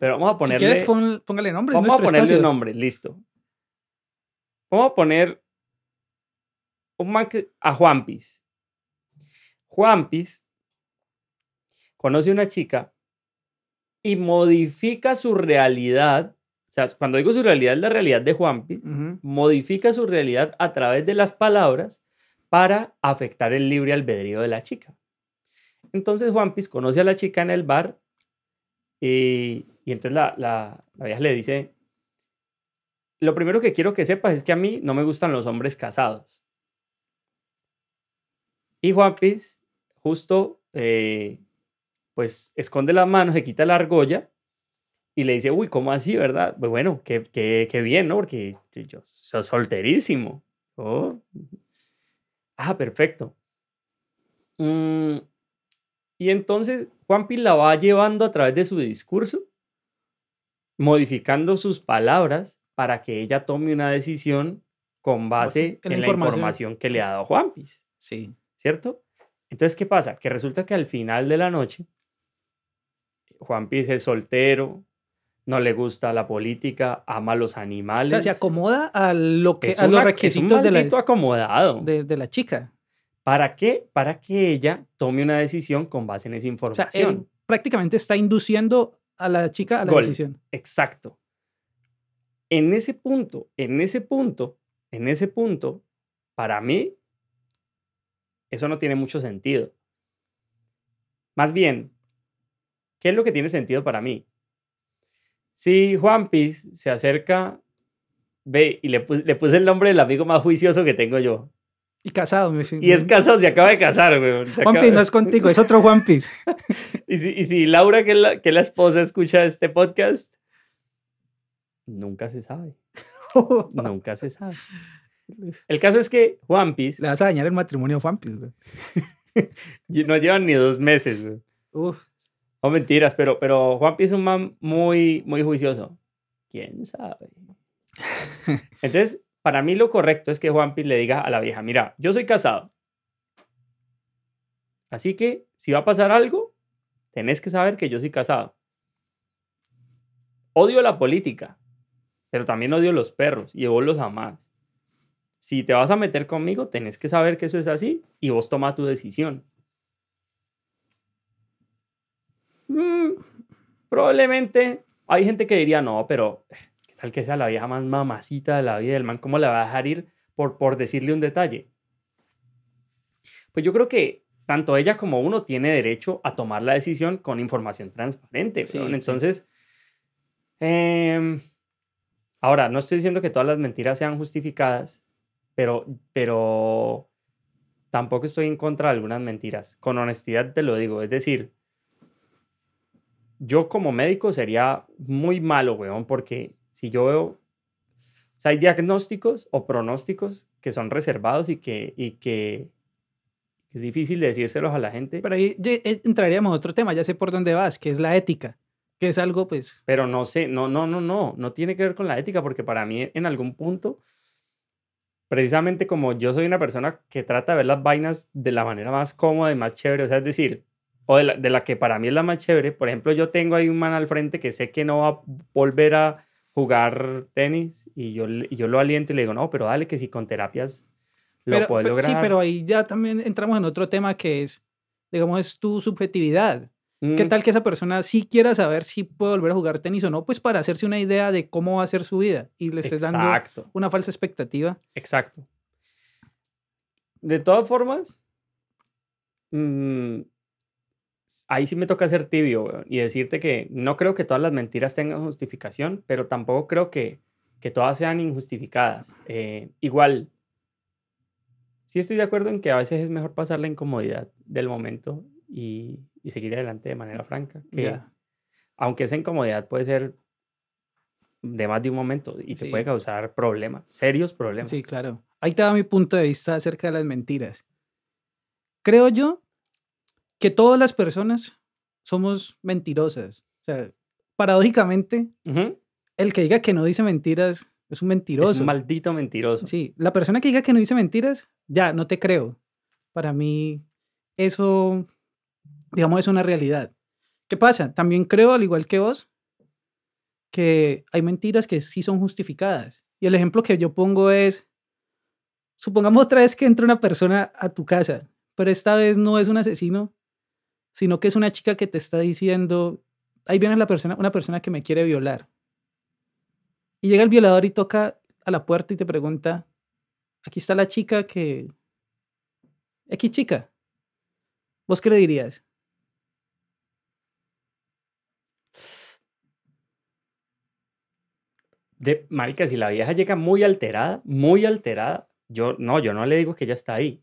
pero vamos a ponerle. Si quieres, póngale nombre. Vamos a ponerle nombre, listo. Vamos a poner un a Juanpis. Juanpis conoce a una chica y modifica su realidad. O sea, cuando digo su realidad, es la realidad de Juanpis. Modifica su realidad a través de las palabras para afectar el libre albedrío de la chica. Entonces Juan Piz conoce a la chica en el bar y, entonces la, la, vieja le dice, lo primero que quiero que sepas es que a mí no me gustan los hombres casados. Y Juan Piz justo eh, pues esconde las manos, se quita la argolla y le dice, uy, ¿cómo así, verdad? Pues bueno, qué, qué, bien, ¿no? Porque yo soy solterísimo. Oh. Ah, perfecto. Mm, y entonces Juanpi la va llevando a través de su discurso, modificando sus palabras para que ella tome una decisión con base en, la, información. que le ha dado Juanpis. Sí. ¿Cierto? Entonces, ¿qué pasa? Que resulta que al final de la noche, Juan Piz es soltero, no le gusta la política, ama a los O animales. sea, se acomoda a, lo que, es a los una- es un requisitos de la, acomodado. de, de la chica. ¿Para qué? Para que ella tome una decisión con base en esa O sea, información. él prácticamente está induciendo a la chica a la Gol. decisión. Exacto. En ese punto, en ese punto, en ese punto, para mí, eso no tiene mucho sentido. Más bien, ¿qué es lo que tiene sentido para mí? Si Juan Piz se acerca, ve, y le, pus- le puse el nombre del amigo más juicioso que tengo yo. Y casado. me- Y es casado, se acaba de casar, güey. Juan Piz no es contigo, es otro Juan Piz. Y si, y si Laura, que es, la, que la esposa, escucha este podcast, nunca se sabe. Nunca se sabe. El caso es que Juan Piz Le vas a dañar el matrimonio a Juan Piz. güey. no llevan ni dos meses. güey. Uf, No mentiras, pero, pero Juan Piz es un man muy, muy juicioso. ¿Quién sabe? Entonces, para mí lo correcto es que Juan Piz le diga a la vieja, mira, yo soy casado. Así que si va a pasar algo, tenés que saber que yo soy casado. Odio la política, pero también odio los perros y vos los amás. Si te vas a meter conmigo, tenés que saber que eso es así y vos toma tu decisión. Mm, probablemente hay gente que diría, no, pero ¿qué tal que sea la vieja más mamacita de la vida del man? ¿Cómo la va a dejar ir por, por decirle un detalle? Pues yo creo que tanto ella como uno tiene derecho a tomar la decisión con información transparente. Sí. Entonces, em, ahora, no estoy diciendo que todas las mentiras sean justificadas, pero, pero tampoco estoy en contra de algunas mentiras. Con honestidad te lo digo. Es decir, yo como médico sería muy malo, weón, porque si yo veo, o sea, hay diagnósticos o pronósticos que son reservados y que, y que es difícil decírselos a la gente, pero, Pero ahí eh, entraríamos a otro tema, ya sé por dónde vas, que es la ética, que es algo, pues, no sé, no, no, no, no, no tiene que ver con la ética, porque para mí en algún punto, precisamente como yo soy una persona que trata de ver las vainas de la manera más cómoda y más chévere, o sea, es decir, o de la, de la que para mí es la más chévere, por ejemplo, yo tengo ahí un man al frente que sé que no va a volver a jugar tenis y yo, y yo lo aliento y le digo, no, pero dale que si con terapias lo pero, puedes pe- lograr. sí, pero ahí ya también entramos en otro tema que es, digamos, es tu subjetividad. ¿Qué Mm, tal que esa persona sí quiera saber si puede volver a jugar tenis o no? Pues para hacerse una idea de cómo va a ser su vida y le estés dando Exacto. una falsa expectativa. Exacto. De todas formas, mm, ahí sí me toca ser tibio weón, y decirte que no creo que todas las mentiras tengan justificación, pero tampoco creo que, que todas sean injustificadas. Eh, igual, sí estoy de acuerdo en que a veces es mejor pasar la incomodidad del momento y, y seguir adelante de manera franca. que Ya. Aunque esa incomodidad puede ser de más de un momento y te Sí. puede causar problemas, serios problemas. Sí, claro. Ahí te va mi punto de vista acerca de las mentiras. Creo yo que todas las personas somos mentirosas. O sea, paradójicamente, el que diga que no dice mentiras es un mentiroso. Es un maldito mentiroso. Sí, la persona que diga que no dice mentiras, ya, no te creo. Para mí, eso, digamos, es una realidad. ¿Qué pasa? También creo, al igual que vos, que hay mentiras que sí son justificadas. Y el ejemplo que yo pongo es, supongamos otra vez que entra una persona a tu casa, pero esta vez no es un asesino, sino que es una chica que te está diciendo, ahí viene la persona, una persona que me quiere violar. Y llega el violador y toca a la puerta y te pregunta, aquí está la chica que... X chica. ¿Vos qué le dirías? De, marica, si la vieja llega muy alterada, muy alterada, yo no, yo no le digo que ella está ahí.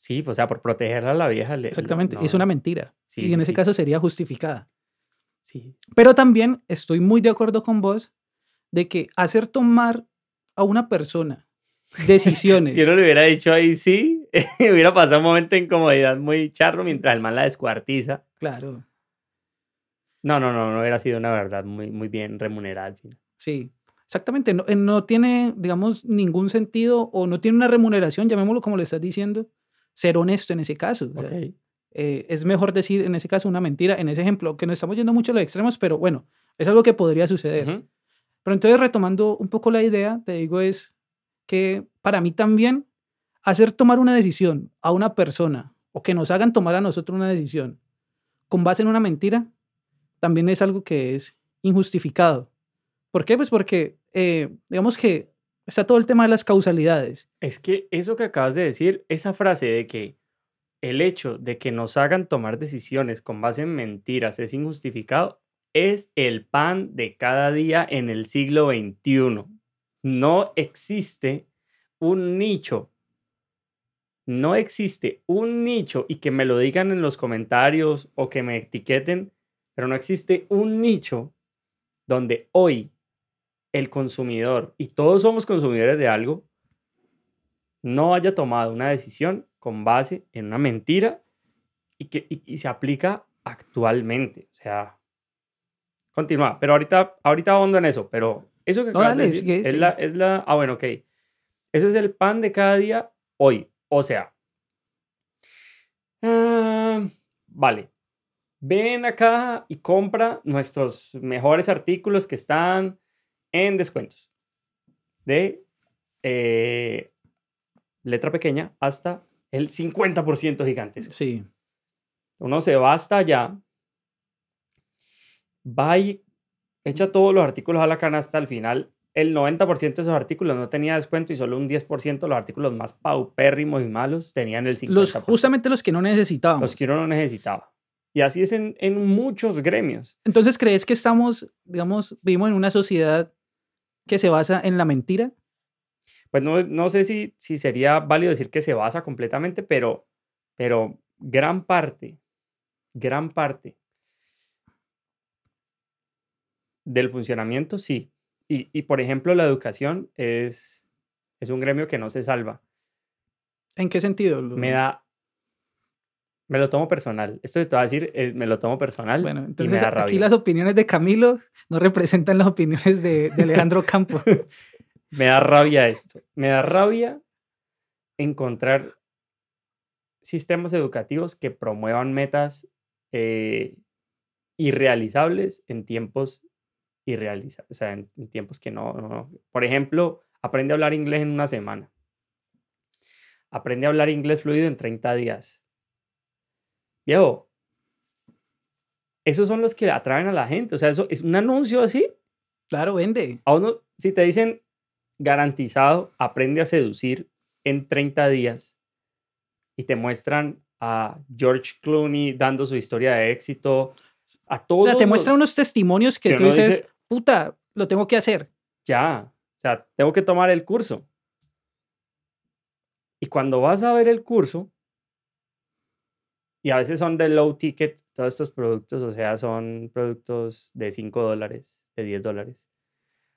Sí, o sea, por protegerla a la vieja. le- Exactamente, no, es una mentira. Sí, y sí, en ese sí. caso sería justificada. Sí, Pero también estoy muy de acuerdo con vos de que hacer tomar a una persona decisiones. Si uno le hubiera dicho ahí sí, hubiera pasado un momento de incomodidad muy charro mientras el man la descuartiza. Claro, No, no, no, no hubiera sido una verdad muy, muy bien remunerada al final. sí. Exactamente, no, eh, no tiene, digamos, ningún sentido o no tiene una remuneración, llamémoslo como le estás diciendo, ser honesto en ese caso. o sea, Ok. eh, es mejor decir en ese caso una mentira, en ese ejemplo, que no estamos yendo mucho a los extremos, pero bueno, es algo que podría suceder. Pero entonces retomando un poco la idea, te digo es que para mí también hacer tomar una decisión a una persona o que nos hagan tomar a nosotros una decisión con base en una mentira, también es algo que es injustificado. ¿Por qué? Pues porque eh, digamos que está todo el tema de las causalidades. Es que eso que acabas de decir, esa frase de que el hecho de que nos hagan tomar decisiones con base en mentiras es injustificado, es el pan de cada día en el siglo XXI. No existe un nicho. No existe un nicho y que me lo digan en los comentarios o que me etiqueten, pero no existe un nicho donde hoy el consumidor, y todos somos consumidores de algo, no haya tomado una decisión con base en una mentira y que y- y se aplica actualmente. O sea, continúa, pero ahorita, ahorita ahondo en eso, pero eso que No, de dale, decir es, la, es la... Ah, bueno, ok. Eso es el pan de cada día hoy. O sea, ah, vale. Ven acá y compra nuestros mejores artículos que están en descuentos. De eh, letra pequeña hasta el 50% gigantesco. Sí, Uno se va hasta allá, va y echa todos los artículos a la canasta. Al final, el 90% de esos artículos no tenía descuento y solo un 10% de los artículos más paupérrimos y malos tenían el 50%. los, justamente los que no necesitábamos. los que uno no necesitaba. Y así es en, en muchos gremios. Entonces, ¿crees que estamos, digamos, vivimos en una sociedad que se basa en la mentira? Pues no, no sé si, si sería válido decir que se basa completamente, pero, pero gran parte, gran parte del funcionamiento sí. Y, y, por ejemplo, la educación es, es un gremio que no se salva. ¿En qué sentido? Me da... Me lo tomo personal. Esto que te voy a decir, eh, me lo tomo personal Bueno, y me entonces da aquí rabia. las opiniones de Camilo no representan las opiniones de, de Alejandro Campo. Me da rabia esto. Me da rabia encontrar sistemas educativos que promuevan metas eh, irrealizables en tiempos irrealizables, o sea, en, en tiempos que no, no- no. Por ejemplo, aprende a hablar inglés en una semana. Aprende a hablar inglés fluido en 30 días. Viejo, esos son los que atraen a la gente. O sea, eso es un anuncio así. Claro, vende. A uno, si te dicen garantizado, aprende a seducir en 30 días y te muestran a George Clooney dando su historia de éxito, a todos. O sea, te muestran unos testimonios que, que tú dices, dice- puta, lo tengo que hacer. Ya, o sea, tengo que tomar el curso. Y cuando vas a ver el curso, y a veces son de low ticket, todos estos productos, o sea, son productos de 5 dólares, de 10 dólares.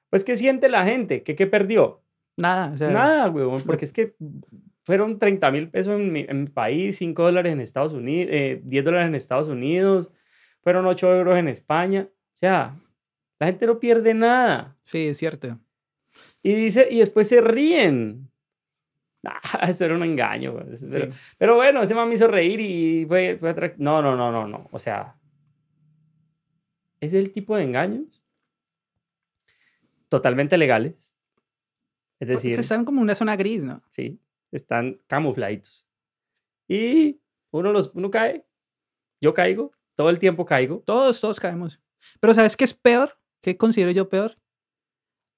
Pues, ¿qué siente la gente? ¿Qué, qué perdió? Nada, o sea, Nada, huevón, porque es que fueron 30 mil pesos en mi, en mi país, 5 dólares en Estados Unidos, 10 dólares en Estados Unidos, fueron 8 euros en España. O sea, la gente no pierde nada. Sí, es cierto. Y dice, y después se ríen. Ah, eso era un engaño, Sí. Pero bueno, ese man me hizo reír y fue, fue No, no, no, no, no. O sea, es el tipo de engaños totalmente legales. Es decir, están como una zona gris, ¿no? sí, están camufladitos. Y uno, los, uno cae, yo caigo, todo el tiempo caigo. Todos, todos caemos. Pero ¿sabes qué es peor? ¿Qué considero yo peor?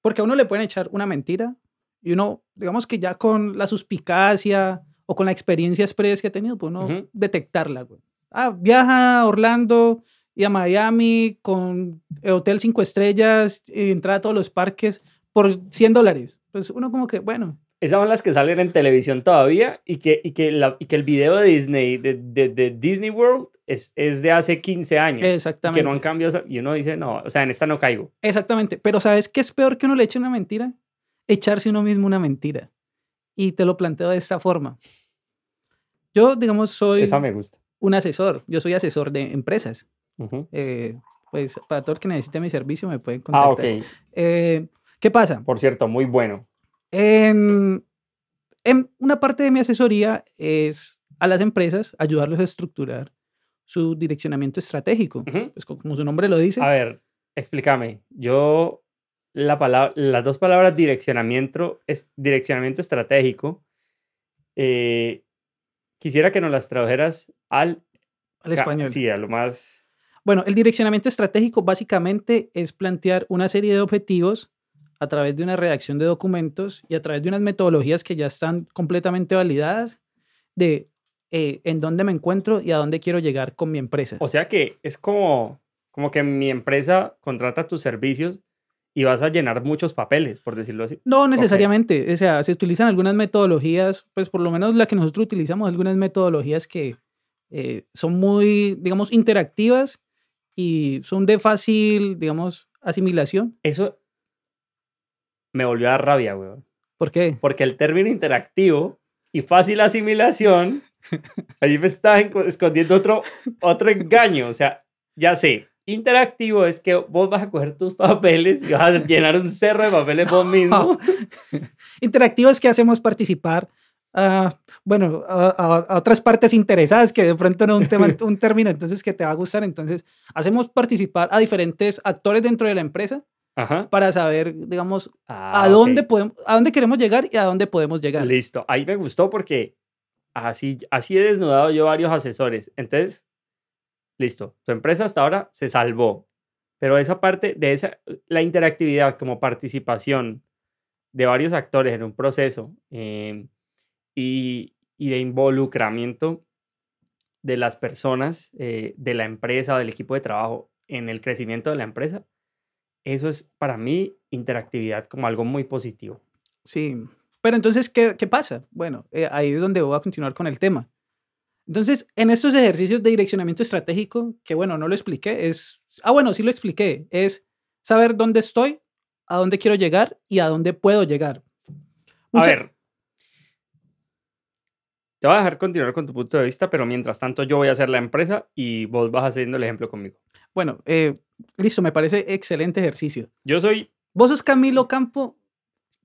Porque a uno le pueden echar una mentira y uno, digamos que ya con la suspicacia o con la experiencia express que ha tenido, pues uno Ujú. detectarla. güey. Ah, viaja a Orlando y a Miami con hotel cinco estrellas y entrada a todos los parques por 100 dólares. Pues uno como que, bueno, Esas son las que salen en televisión todavía y que, y que, la- y que el video de Disney, de, de- de Disney World, es, es de hace 15 años. exactamente. Que no han cambiado. Y uno dice, no, o sea, en esta no caigo. Exactamente. Pero ¿sabes qué es peor que uno le eche una mentira? Echarse uno mismo una mentira. Y te lo planteo de esta forma. Yo, digamos, soy Esa me gusta. un asesor. Yo soy asesor de empresas. Eh, pues para todo el que necesite mi servicio me pueden Ah, contactar. ok. Eh, ¿Qué pasa? Por cierto, muy bueno. En, en una parte de mi asesoría es a las empresas, ayudarlos a estructurar su direccionamiento estratégico. Pues co- como su nombre lo dice. A ver, explícame. Yo, la palabra, las dos palabras direccionamiento, es, direccionamiento estratégico, eh, quisiera que nos las tradujeras al, al español. Sí, a lo más... Bueno, el direccionamiento estratégico básicamente es plantear una serie de objetivos a través de una redacción de documentos y a través de unas metodologías que ya están completamente validadas de eh, en dónde me encuentro y a dónde quiero llegar con mi empresa. O sea que es como, como que mi empresa contrata tus servicios y vas a llenar muchos papeles, por decirlo así. No necesariamente, o sea, se utilizan algunas metodologías, pues por lo menos la que nosotros utilizamos, algunas metodologías que eh, son muy, digamos, interactivas y son de fácil, digamos, asimilación. Eso me volvió a dar rabia, weón. ¿Por qué? Porque el término interactivo y fácil asimilación, allí me está escondiendo otro, otro engaño. O sea, ya sé, interactivo es que vos vas a coger tus papeles y vas a llenar un cerro de papeles vos mismo. Interactivo es que hacemos participar a, bueno, a, a- a otras partes interesadas que de pronto no un tema, un término entonces que te va a gustar. Entonces, hacemos participar a diferentes actores dentro de la empresa Ajá. para saber, digamos, Ah, a, dónde podemos, a dónde queremos llegar y a dónde podemos llegar. Listo. Ahí me gustó porque así, así he desnudado yo varios asesores. Entonces, listo. Tu empresa hasta ahora se salvó. Pero esa parte de esa, la interactividad como participación de varios actores en un proceso eh, y, y de involucramiento de las personas, eh, de la empresa del equipo de trabajo en el crecimiento de la empresa, eso es para mí interactividad como algo muy positivo. Sí. Pero entonces, ¿qué, qué pasa? Bueno, eh, ahí es donde voy a continuar con el tema. Entonces, en estos ejercicios de direccionamiento estratégico, que bueno, no lo expliqué, es, ah, bueno, sí lo expliqué, es saber dónde estoy, a dónde quiero llegar y a dónde puedo llegar. A ver, te voy a dejar continuar con tu punto de vista, pero mientras tanto yo voy a hacer la empresa y vos vas haciendo el ejemplo conmigo. Bueno, eh, listo, me parece excelente ejercicio. Yo soy, Vos sos Camilo Campo,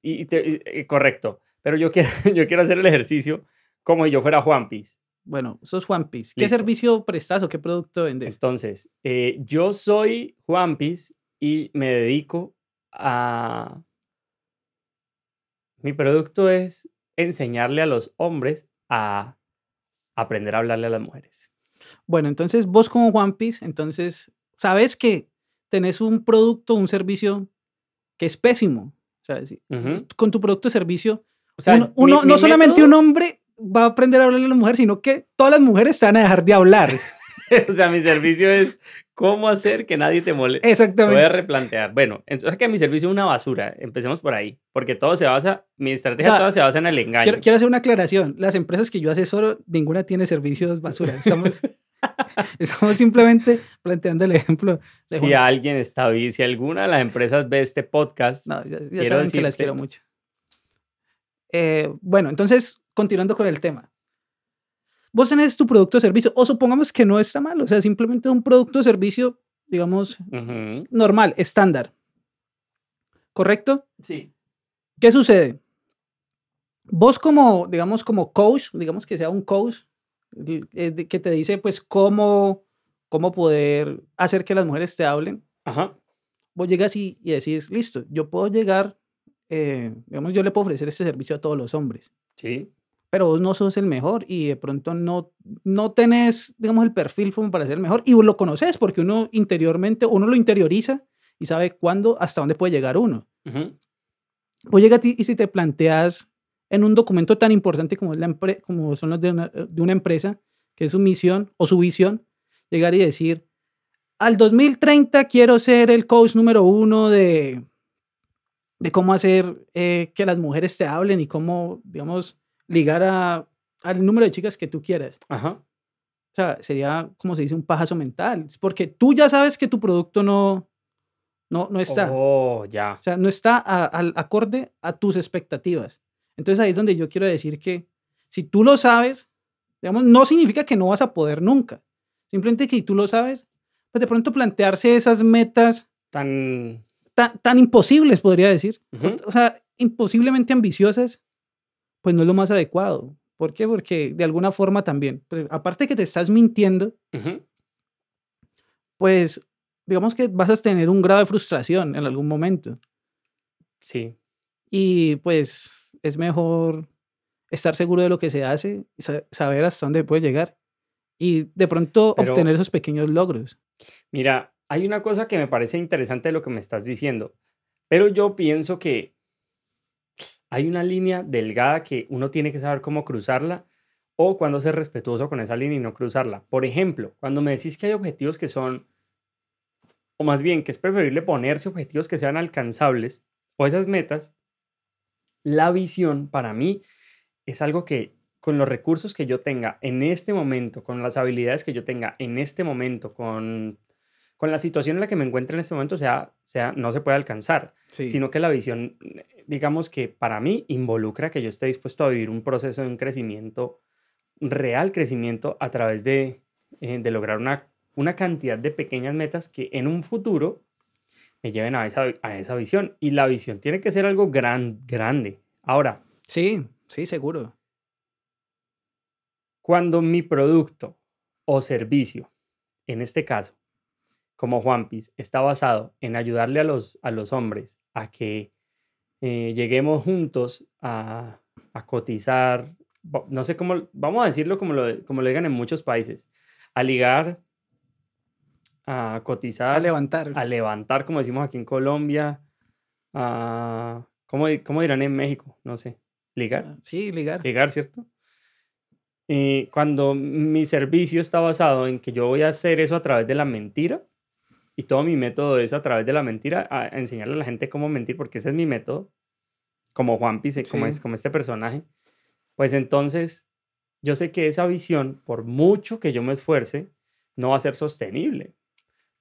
y, y te- y- eh, correcto, pero yo quiero, yo quiero hacer el ejercicio como si yo fuera Juan Piz. Bueno, sos Juan Piz. ¿Qué Listo. servicio prestas o qué producto vendes? Entonces, eh, yo soy Juan Piz y me dedico a... Mi producto es enseñarle a los hombres a aprender a hablarle a las mujeres. Bueno, entonces vos como Juan Piz, entonces sabes que tenés un producto, un servicio que es pésimo. O sea, con tu producto o servicio, O sea, uno, mi- uno- mi no solamente un hombre va a aprender a hablarle a la mujer, sino que todas las mujeres te van a dejar de hablar. o sea, mi servicio es cómo hacer que nadie te moleste. Lo voy a Exactamente. replantear. Bueno, entonces que mi servicio es una basura. Empecemos por ahí. Porque todo se basa, mi estrategia sea, toda se basa en el engaño. Quiero, quiero hacer una aclaración. Las empresas que yo asesoro, ninguna tiene servicios basura. Estamos, estamos simplemente planteando el ejemplo de si Juan. alguien está si alguna de las empresas ve este podcast, No, ya, saben que las quiero mucho. Eh, bueno, entonces, continuando con el tema. Vos tenés tu producto o servicio, o supongamos que no está mal, o sea, simplemente un producto o servicio, digamos, normal, estándar. ¿Correcto? sí. ¿Qué sucede? Vos como, digamos, como coach, digamos que sea un coach, eh, que te dice, pues, cómo, cómo poder hacer que las mujeres te hablen, Ajá. vos llegas y, y decís, listo, yo puedo llegar, eh, digamos, yo le puedo ofrecer este servicio a todos los hombres, Sí. Pero vos no sos el mejor y de pronto no, no tenés, digamos, el perfil como para ser el mejor y vos lo conoces porque uno interiormente, uno lo interioriza y sabe cuándo, hasta dónde puede llegar uno. ujú, Vos llegas a ti y si te planteas en un documento tan importante como, es la como son los de una, de una empresa, que es su misión o su visión, llegar y decir, al 2030 quiero ser el coach número uno de, de cómo hacer eh, que las mujeres te hablen y cómo, digamos, ligar a, al número de chicas que tú quieras. Ajá. O sea, sería, como se dice, un pajazo mental, porque tú ya sabes que tu producto no, no, no está. Oh, ya. O sea, no está a- al acorde a tus expectativas. Entonces ahí es donde yo quiero decir que si tú lo sabes, digamos, no significa que no vas a poder nunca. Simplemente que si tú lo sabes, pues de pronto plantearse esas metas Tan. tan, tan imposibles, podría decir. Ujú. O- O sea, imposiblemente ambiciosas, pues no es lo más adecuado. ¿Por qué? Porque de alguna forma también, pues, aparte que te estás mintiendo, pues digamos que vas a tener un grado de frustración en algún momento. Sí. Y pues es mejor estar seguro de lo que se hace, saber hasta dónde puede llegar y de pronto Pero- obtener esos pequeños logros. Mira, hay una cosa que me parece interesante de lo que me estás diciendo, pero yo pienso que hay una línea delgada que uno tiene que saber cómo cruzarla o cuando ser respetuoso con esa línea y no cruzarla. Por ejemplo, cuando me decís que hay objetivos que son, o más bien que es preferible ponerse objetivos que sean alcanzables o esas metas, la visión para mí es algo que con los recursos que yo tenga en este momento, con las habilidades que yo tenga en este momento, con, con la situación en la que me encuentro en este momento, sea, sea, no se puede alcanzar, Sí. sino que la visión, digamos que para mí involucra que yo esté dispuesto a vivir un proceso de un crecimiento, real crecimiento a través de, eh, de lograr una, una cantidad de pequeñas metas que en un futuro me lleven a esa, a esa visión. Y la visión tiene que ser algo gran, grande. Ahora, sí, sí, seguro. Cuando mi producto o servicio, en este caso, como Juanpis, está basado en ayudarle a los, a los hombres a que eh, lleguemos juntos a, a cotizar, no sé cómo, vamos a decirlo como lo, como lo digan en muchos países, a ligar, a cotizar, A levantar. a levantar, como decimos aquí en Colombia, a, ¿cómo, cómo dirán en México? No sé, ligar Sí, ligar. llegar, ¿cierto? Eh, cuando mi servicio está basado en que yo voy a hacer eso a través de la mentira y todo mi método es a través de la mentira, a, enseñarle a la gente cómo mentir, porque ese es mi método, como Juan Pice, como, es, como este personaje, pues entonces yo sé que esa visión, por mucho que yo me esfuerce, no va a ser sostenible,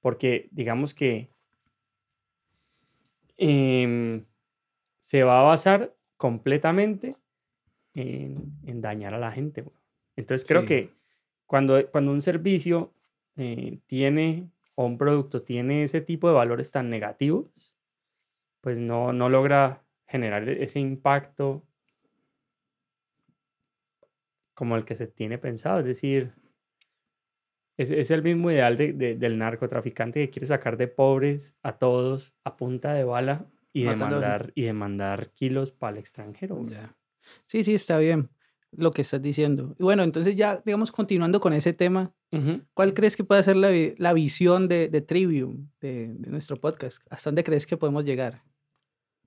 porque digamos que em, se va a basar completamente en, en dañar a la gente. Entonces creo Sí. que cuando, cuando un servicio eh, tiene o un producto tiene ese tipo de valores tan negativos, pues no, no logra generar e- ese impacto como el que se tiene pensado. Es decir, es, es el mismo ideal de- de- del narcotraficante que quiere sacar de pobres a todos a punta de bala y demandar, y demandar kilos para el extranjero. Sí, sí, está bien lo que estás diciendo. Y bueno, entonces ya, digamos, continuando con ese tema, ¿cuál crees que puede ser la, la visión de, de Trivium, de, de nuestro podcast? ¿Hasta dónde crees que podemos llegar?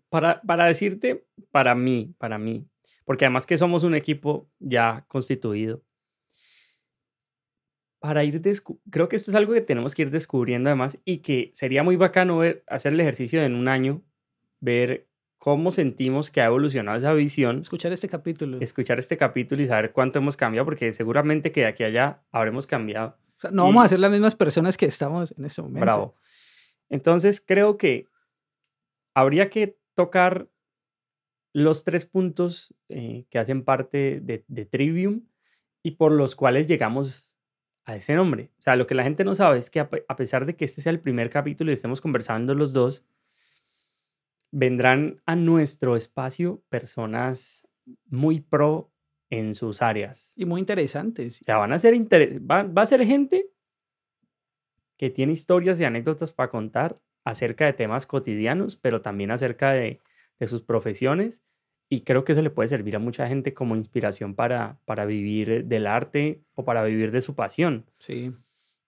Para, para decirte, para mí, para mí, porque además que somos un equipo ya constituido, para ir, creo que esto es algo que tenemos que ir descubriendo además y que sería muy bacano ver, hacer el ejercicio en un año, ver cómo sentimos que ha evolucionado esa visión, Escuchar este capítulo. escuchar este capítulo y saber cuánto hemos cambiado, porque seguramente que de aquí a allá habremos cambiado. O sea, no vamos y- a ser las mismas personas que estamos en este momento. Bravo. Entonces creo que habría que tocar los tres puntos eh, que hacen parte de, de Trivium y por los cuales llegamos a ese nombre. O sea, lo que la gente no sabe es que a pesar de que este sea el primer capítulo y estemos conversando los dos, vendrán a nuestro espacio personas muy pro en sus áreas. Y muy interesantes. O sea, van a ser inter- va, va a ser gente que tiene historias y anécdotas para contar acerca de temas cotidianos, pero también acerca de, de sus profesiones. Y creo que eso le puede servir a mucha gente como inspiración para, para vivir del arte o para vivir de su pasión. Sí.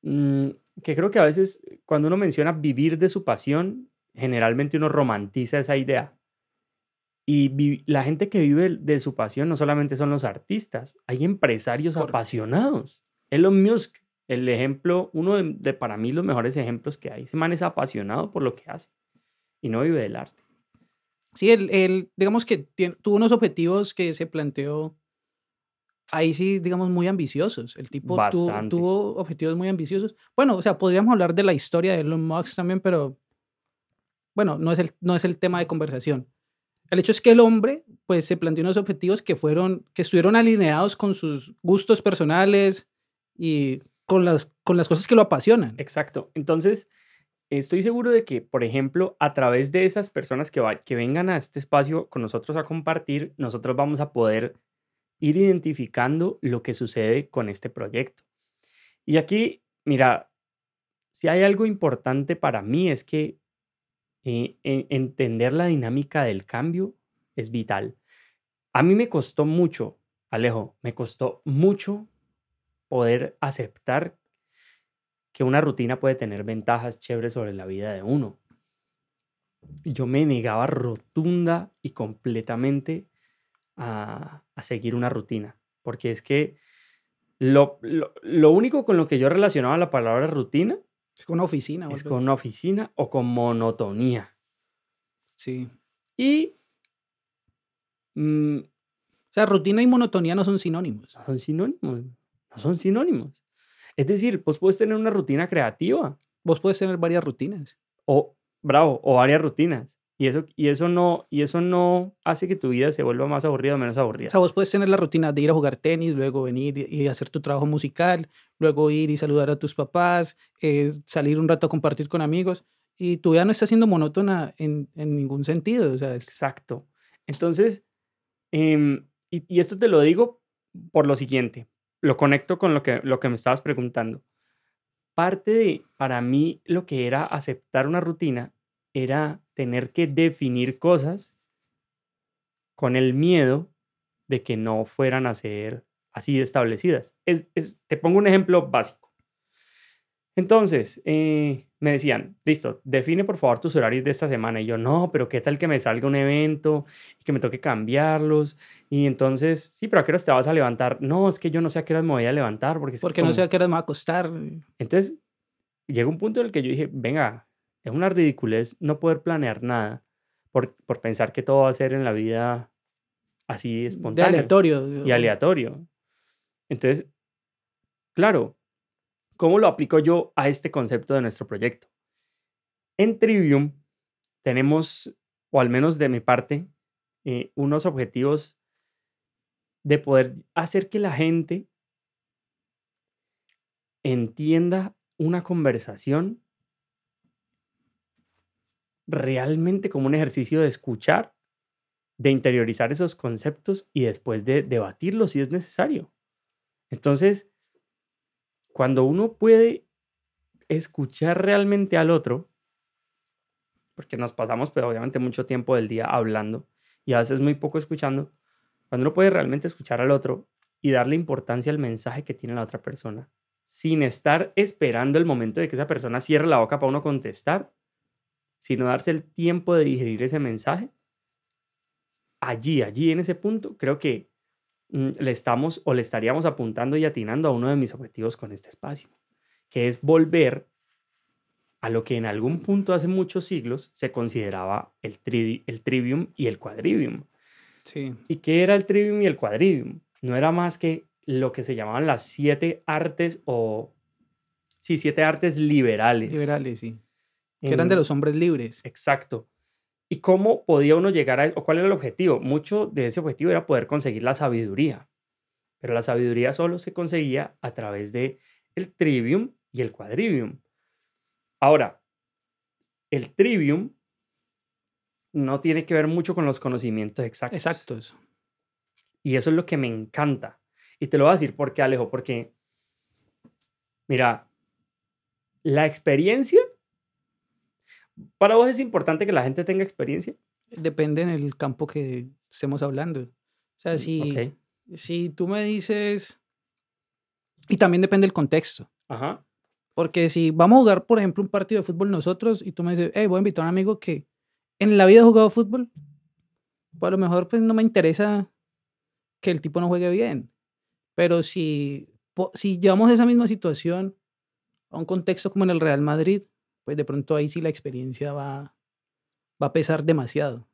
Mm, que creo que a veces cuando uno menciona vivir de su pasión, generalmente uno romantiza esa idea. Y la gente que vive de su pasión no solamente son los artistas, hay empresarios Correcto. apasionados. Elon Musk, el ejemplo, uno de, de para mí los mejores ejemplos que hay. Ese man es apasionado por lo que hace y no vive del arte. Sí, él, él, digamos que tien- tuvo unos objetivos que se planteó ahí sí, digamos, muy ambiciosos. El tipo Bastante. tuvo objetivos muy ambiciosos. Bueno, o sea, podríamos hablar de la historia de Elon Musk también, pero bueno, no es el, no es el tema de conversación. El hecho es que el hombre, pues, se planteó unos objetivos que fueron, que estuvieron alineados con sus gustos personales y con las, con las cosas que lo apasionan. Exacto. Entonces, estoy seguro de que, por ejemplo, a través de esas personas que, va- que vengan a este espacio con nosotros a compartir, nosotros vamos a poder ir identificando lo que sucede con este proyecto. Y aquí, mira, si hay algo importante para mí es que eh, entender la dinámica del cambio es vital. A mí me costó mucho, Alejo, me costó mucho poder aceptar que una rutina puede tener ventajas chéveres sobre la vida de uno. Yo me negaba rotunda y completamente a, seguir una rutina, porque es que lo, lo, único con lo que yo relacionaba la palabra rutina es con una oficina. Es con una oficina o con monotonía. Sí. Y... Mm, o sea, rutina y monotonía no son sinónimos. No son sinónimos. No son sinónimos. Es decir, vos puedes tener una rutina creativa. Vos puedes tener varias rutinas. O, bravo, o varias rutinas. Y eso, y, eso no, y eso no hace que tu vida se vuelva más aburrida o menos aburrida. O sea, vos puedes tener la rutina de ir a jugar tenis, luego venir y hacer tu trabajo musical, luego ir y saludar a tus papás, eh, salir un rato a compartir con amigos, y tu vida no está siendo monótona en, en ningún sentido. O sea, Exacto. Entonces, em, y, y, esto te lo digo por lo siguiente, lo conecto con lo que, lo que me estabas preguntando. Parte de, para mí, lo que era aceptar una rutina era tener que definir cosas con el miedo de que no fueran a ser así establecidas. Es, te pongo un ejemplo básico. Entonces, eh, me decían, listo, define por favor tus horarios de esta semana. Y yo, no, pero ¿qué tal que me salga un evento y que me toque cambiarlos? Y entonces, sí, pero ¿a qué hora te vas a levantar? No, es que yo no sé a qué hora me voy a levantar. Porque, porque no sé a qué hora me va a acostar. Entonces, llega un punto en el que yo dije, venga, es una ridiculez no poder planear nada por, por pensar que todo va a ser en la vida así espontáneo. De aleatorio. Y aleatorio. Entonces, claro, ¿cómo lo aplico yo a este concepto de nuestro proyecto? En Trivium tenemos, o al menos de mi parte, eh, unos objetivos de poder hacer que la gente entienda una conversación realmente como un ejercicio de escuchar, de interiorizar esos conceptos y después de debatirlos si es necesario. Entonces, cuando uno puede escuchar realmente al otro, porque nos pasamos pero pues, obviamente mucho tiempo del día hablando y a veces muy poco escuchando, cuando uno puede realmente escuchar al otro y darle importancia al mensaje que tiene la otra persona, sin estar esperando el momento de que esa persona cierre la boca para uno contestar, sino darse el tiempo de digerir ese mensaje, allí, allí en ese punto, creo que mm, le estamos o le estaríamos apuntando y atinando a uno de mis objetivos con este espacio, que es volver a lo que en algún punto hace muchos siglos se consideraba el, el trivium y el quadrivium. Sí. ¿Y qué era el trivium y el quadrivium? No era más que lo que se llamaban las siete artes o... Sí, siete artes liberales. Liberales, sí. Que eran de los hombres libres. Exacto. ¿Y cómo podía uno llegar a, o cuál era el objetivo? Mucho de ese objetivo era poder conseguir la sabiduría, pero la sabiduría solo se conseguía a través de el trivium y el quadrivium. Ahora, el trivium no tiene que ver mucho con los conocimientos exactos. Exactos. Y eso es lo que me encanta. Y te lo voy a decir por qué, Alejo, porque, mira, la experiencia ¿Para vos es importante que la gente tenga experiencia? Depende en el campo que estemos hablando. O sea, mm, si, si tú me dices... Y también depende del contexto. Ajá. Porque si vamos a jugar, por ejemplo, un partido de fútbol nosotros y tú me dices, hey, voy a invitar a un amigo que en la vida ha jugado fútbol, pues a lo mejor pues no me interesa que el tipo no juegue bien. Pero si, si llevamos esa misma situación a un contexto como en el Real Madrid, pues de pronto ahí sí la experiencia va, va a pesar demasiado.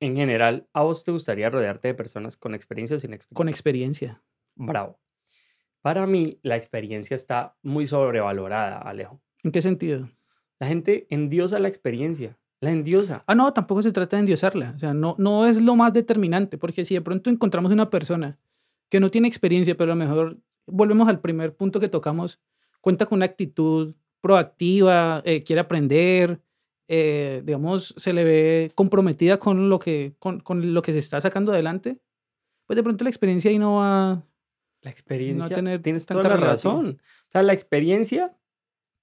En general, ¿a vos te gustaría rodearte de personas con experiencia o sin experiencia? Con experiencia. Bravo. Para mí, la experiencia está muy sobrevalorada, Alejo. ¿En qué sentido? La gente endiosa la experiencia. La endiosa. Ah, no, tampoco se trata de endiosarla. O sea, no, no es lo más determinante, porque si de pronto encontramos una persona que no tiene experiencia, pero a lo mejor volvemos al primer punto que tocamos, cuenta con una actitud proactiva, eh, quiere aprender, eh, digamos, se le ve comprometida con lo, que, con, con, lo que se está sacando adelante, pues de pronto la experiencia ahí no va... La experiencia, tener tienes toda tanta la relación. razón. O sea, la experiencia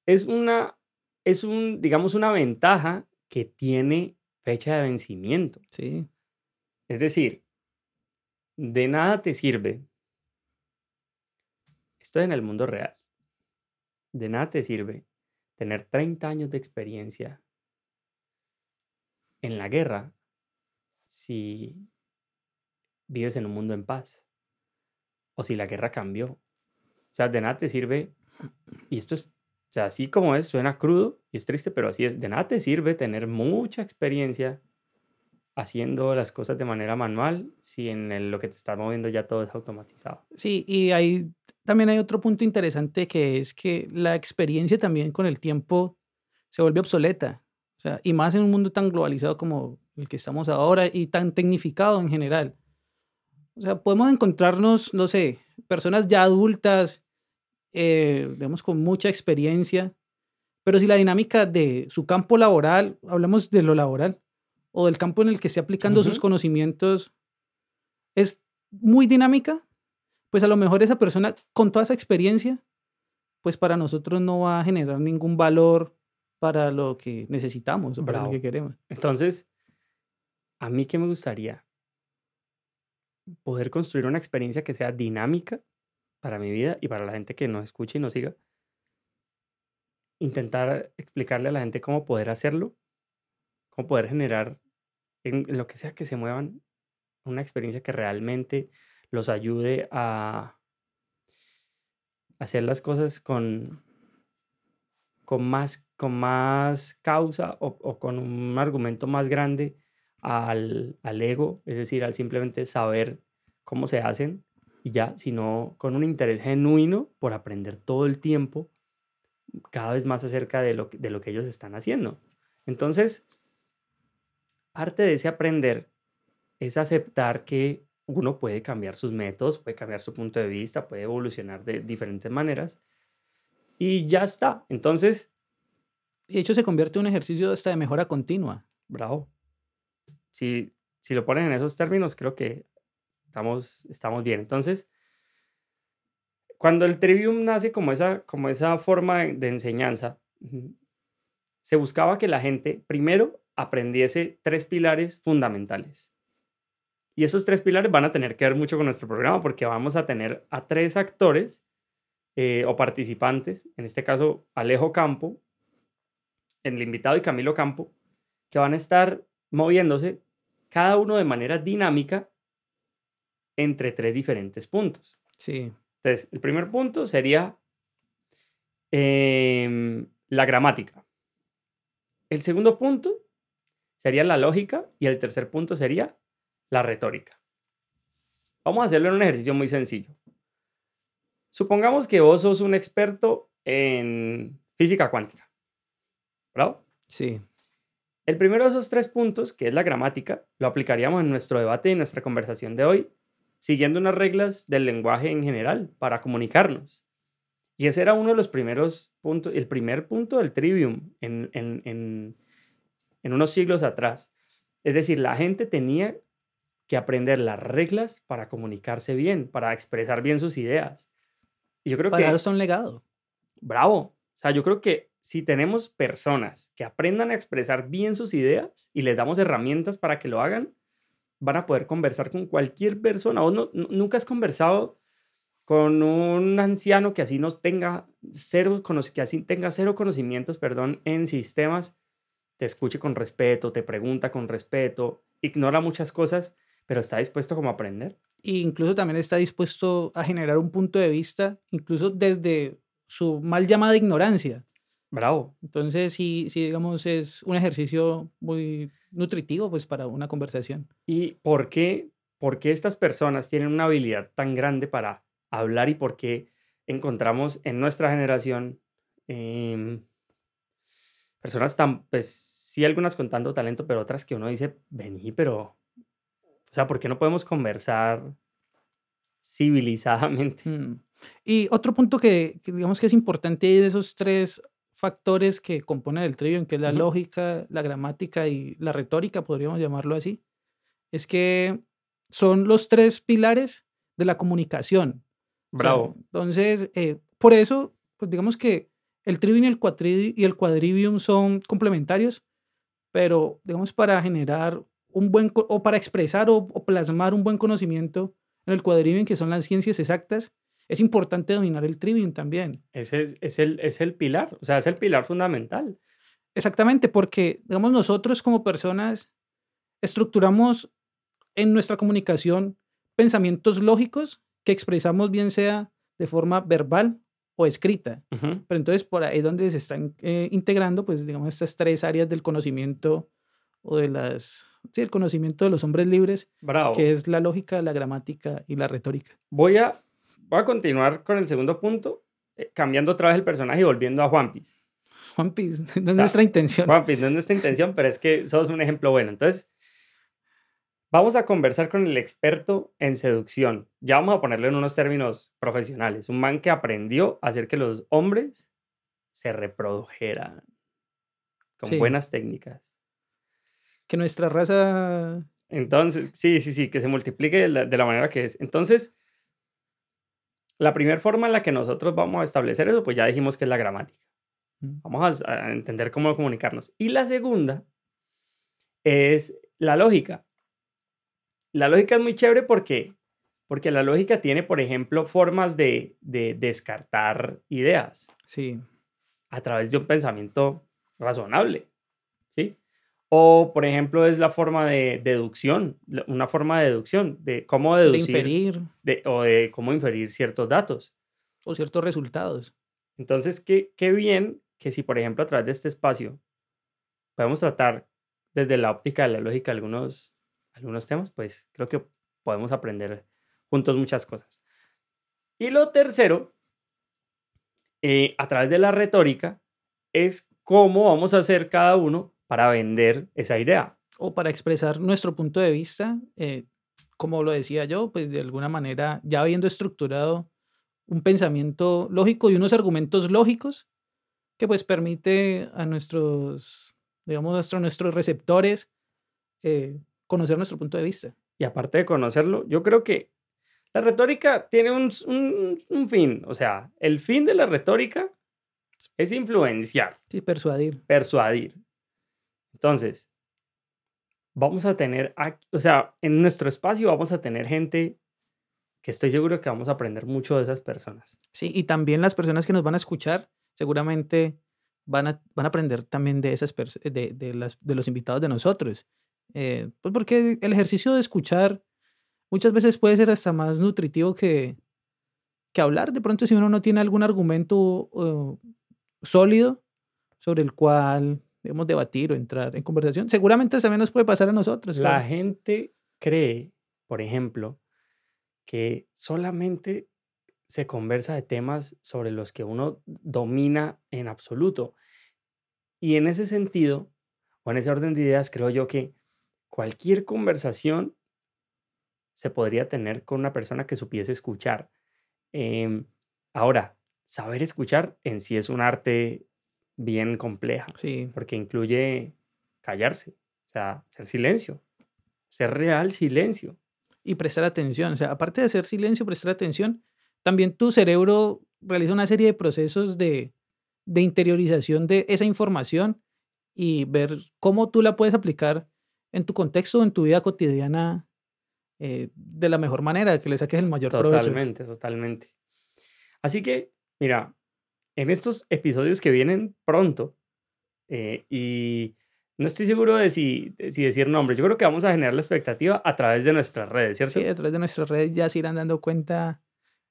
es una, es un, digamos, una ventaja que tiene fecha de vencimiento. Sí, Es decir, de nada te sirve. Esto es en el mundo real. De nada te sirve tener 30 años de experiencia en la guerra si vives en un mundo en paz o si la guerra cambió. O sea, de nada te sirve, y esto es, o sea, así como es, suena crudo y es triste, pero así es, de nada te sirve tener mucha experiencia haciendo las cosas de manera manual si en lo que te está moviendo ya todo es automatizado. sí, y ahí también hay otro punto interesante que es que la experiencia también con el tiempo se vuelve obsoleta. O sea, y más en un mundo tan globalizado como el que estamos ahora y tan tecnificado en general. O sea, podemos encontrarnos, no sé, personas ya adultas, eh, digamos, con mucha experiencia, pero si la dinámica de su campo laboral, hablamos de lo laboral, o del campo en el que esté aplicando sus conocimientos, es muy dinámica, pues a lo mejor esa persona con toda esa experiencia, pues para nosotros no va a generar ningún valor para lo que necesitamos o para lo que queremos. Entonces, a mí que me gustaría poder construir una experiencia que sea dinámica para mi vida y para la gente que nos escuche y nos siga. Intentar explicarle a la gente cómo poder hacerlo, cómo poder generar en, en lo que sea que se muevan una experiencia que realmente los ayude a hacer las cosas con, con más, con más causa o, con un argumento más grande al, al ego, es decir, al simplemente saber cómo se hacen y ya, sino con un interés genuino por aprender todo el tiempo cada vez más acerca de lo, de lo que ellos están haciendo. Entonces, parte de ese aprender es aceptar que uno puede cambiar sus métodos, puede cambiar su punto de vista, puede evolucionar de diferentes maneras y ya está. Entonces, de hecho se convierte en un ejercicio hasta de mejora continua. bravo. Si, si lo ponen en esos términos, creo que estamos, estamos bien. Entonces, cuando el Trivium nace como esa, como esa forma de, enseñanza, se buscaba que la gente primero aprendiese tres pilares fundamentales. Y esos tres pilares van a tener que ver mucho con nuestro programa porque vamos a tener a tres actores eh, o participantes, en este caso Alejo Campo, el invitado y Camilo Campo, que van a estar moviéndose cada uno de manera dinámica entre tres diferentes puntos. Sí, Entonces, el primer punto sería em, la gramática. El segundo punto sería la lógica y el tercer punto sería la retórica. Vamos a hacerlo en un ejercicio muy sencillo. Supongamos que vos sos un experto en física cuántica. ¿Verdad? sí, El primero de esos tres puntos, que es la gramática, lo aplicaríamos en nuestro debate y en nuestra conversación de hoy, siguiendo unas reglas del lenguaje en general para comunicarnos. Y ese era uno de los primeros puntos, el primer punto del trivium en, en, en, en unos siglos atrás. Es decir, la gente tenía que aprender las reglas para comunicarse bien, para expresar bien sus ideas. Y yo creo para que eso un legado. bravo. O sea, yo creo que si tenemos personas que aprendan a expresar bien sus ideas y les damos herramientas para que lo hagan, van a poder conversar con cualquier persona. ¿O no, nu- nunca has conversado con un anciano que así no tenga cero, que así tenga cero conocimientos, perdón, en sistemas? Te escuche con respeto, te pregunta con respeto, ignora muchas cosas, pero está dispuesto como a aprender. E incluso también está dispuesto a generar un punto de vista, incluso desde su mal llamada ignorancia. Bravo. Entonces, sí, sí, digamos, es un ejercicio muy nutritivo pues para una conversación. ¿Y por qué, por qué estas personas tienen una habilidad tan grande para hablar y por qué encontramos en nuestra generación em, personas tan, pues sí, algunas con tanto talento, pero otras que uno dice, vení, pero, sea, ¿por qué no podemos conversar civilizadamente? Mm. Y otro punto que, que digamos que es importante de esos tres factores que componen el trivium, que es la lógica, la gramática y la retórica, podríamos llamarlo así, es que son los tres pilares de la comunicación. Bravo. entonces, eh, por eso, pues digamos que el trivium y el, y el quadrivium son complementarios, pero digamos para generar un buen, o para expresar o, plasmar un buen conocimiento en el quadrivium, que son las ciencias exactas, es importante dominar el trivium también. Ese es, el, es el pilar, o sea, es el pilar fundamental. Exactamente, porque, digamos, nosotros como personas estructuramos en nuestra comunicación pensamientos lógicos que expresamos bien sea de forma verbal o escrita. Pero entonces por ahí es donde se están eh, integrando, pues digamos, estas tres áreas del conocimiento o de las, sí, el conocimiento de los hombres libres, que es la lógica, la gramática y la retórica. Voy a, voy a continuar con el segundo punto, eh, cambiando otra vez el personaje y volviendo a Juan Piz. Juan Piz, no es nuestra intención. Juan Piz, no es nuestra intención, pero es que sos un ejemplo bueno. Entonces, Vamos a conversar con el experto en seducción. Ya vamos a ponerlo en unos términos profesionales. Un man que aprendió a hacer que los hombres se reprodujeran con buenas técnicas. Que nuestra raza... Entonces, sí, sí, sí, que se multiplique de la, manera que es. Entonces, la primera forma en la que nosotros vamos a establecer eso, pues ya dijimos que es la gramática. Vamos a entender cómo comunicarnos. Y la segunda es la lógica la lógica es muy chévere porque, porque la lógica tiene, por ejemplo, formas de, descartar ideas. Sí. A través de un pensamiento razonable. O, por ejemplo, es la forma de deducción, una forma de deducción, de cómo deducir. De inferir. o de cómo inferir ciertos datos. O ciertos resultados. Entonces, qué, qué bien que si, por ejemplo, a través de este espacio podemos tratar desde la óptica de la lógica algunos algunos temas, pues creo que podemos aprender juntos muchas cosas. Y lo tercero, eh, a través de la retórica, es cómo vamos a hacer cada uno para vender esa idea. O para expresar nuestro punto de vista, eh, como lo decía yo, pues de alguna manera, ya habiendo estructurado un pensamiento lógico y unos argumentos lógicos que pues permite a nuestros, digamos, a nuestros receptores eh, conocer nuestro punto de vista. Y aparte de conocerlo, yo creo que la retórica tiene un, un, fin. O sea, el fin de la retórica es influenciar. Sí, persuadir. Persuadir. Entonces, vamos a tener, o sea, en nuestro espacio vamos a tener gente que estoy seguro que vamos a aprender mucho de esas personas. Sí, y también las personas que nos van a escuchar seguramente van a, van a aprender también de, esas de, de, las, de los invitados de nosotros. Eh, pues porque el ejercicio de escuchar muchas veces puede ser hasta más nutritivo que, que hablar. De pronto, si uno no tiene algún argumento sólido sobre el cual debemos debatir o entrar en conversación, seguramente también nos puede pasar a nosotros. La gente cree, por ejemplo, que solamente se conversa de temas sobre los que uno domina en absoluto. Y en ese sentido, o en ese orden de ideas, creo yo que cualquier conversación se podría tener con una persona que supiese escuchar. Em, ahora, saber escuchar en sí es un arte bien compleja, sí. porque incluye callarse, o sea, hacer silencio, ser real silencio. Y prestar atención, o sea, aparte de hacer silencio, prestar atención, también tu cerebro realiza una serie de procesos de, de interiorización de esa información y ver cómo tú la puedes aplicar en tu contexto, en tu vida cotidiana, eh, de la mejor manera, que le saques el mayor provecho. Totalmente, totalmente. Así que, mira, en estos episodios que vienen pronto, eh, y no estoy seguro de si, si decir nombres, yo creo que vamos a generar la expectativa a través de nuestras redes, ¿cierto? Sí, a través de nuestras redes ya se irán dando cuenta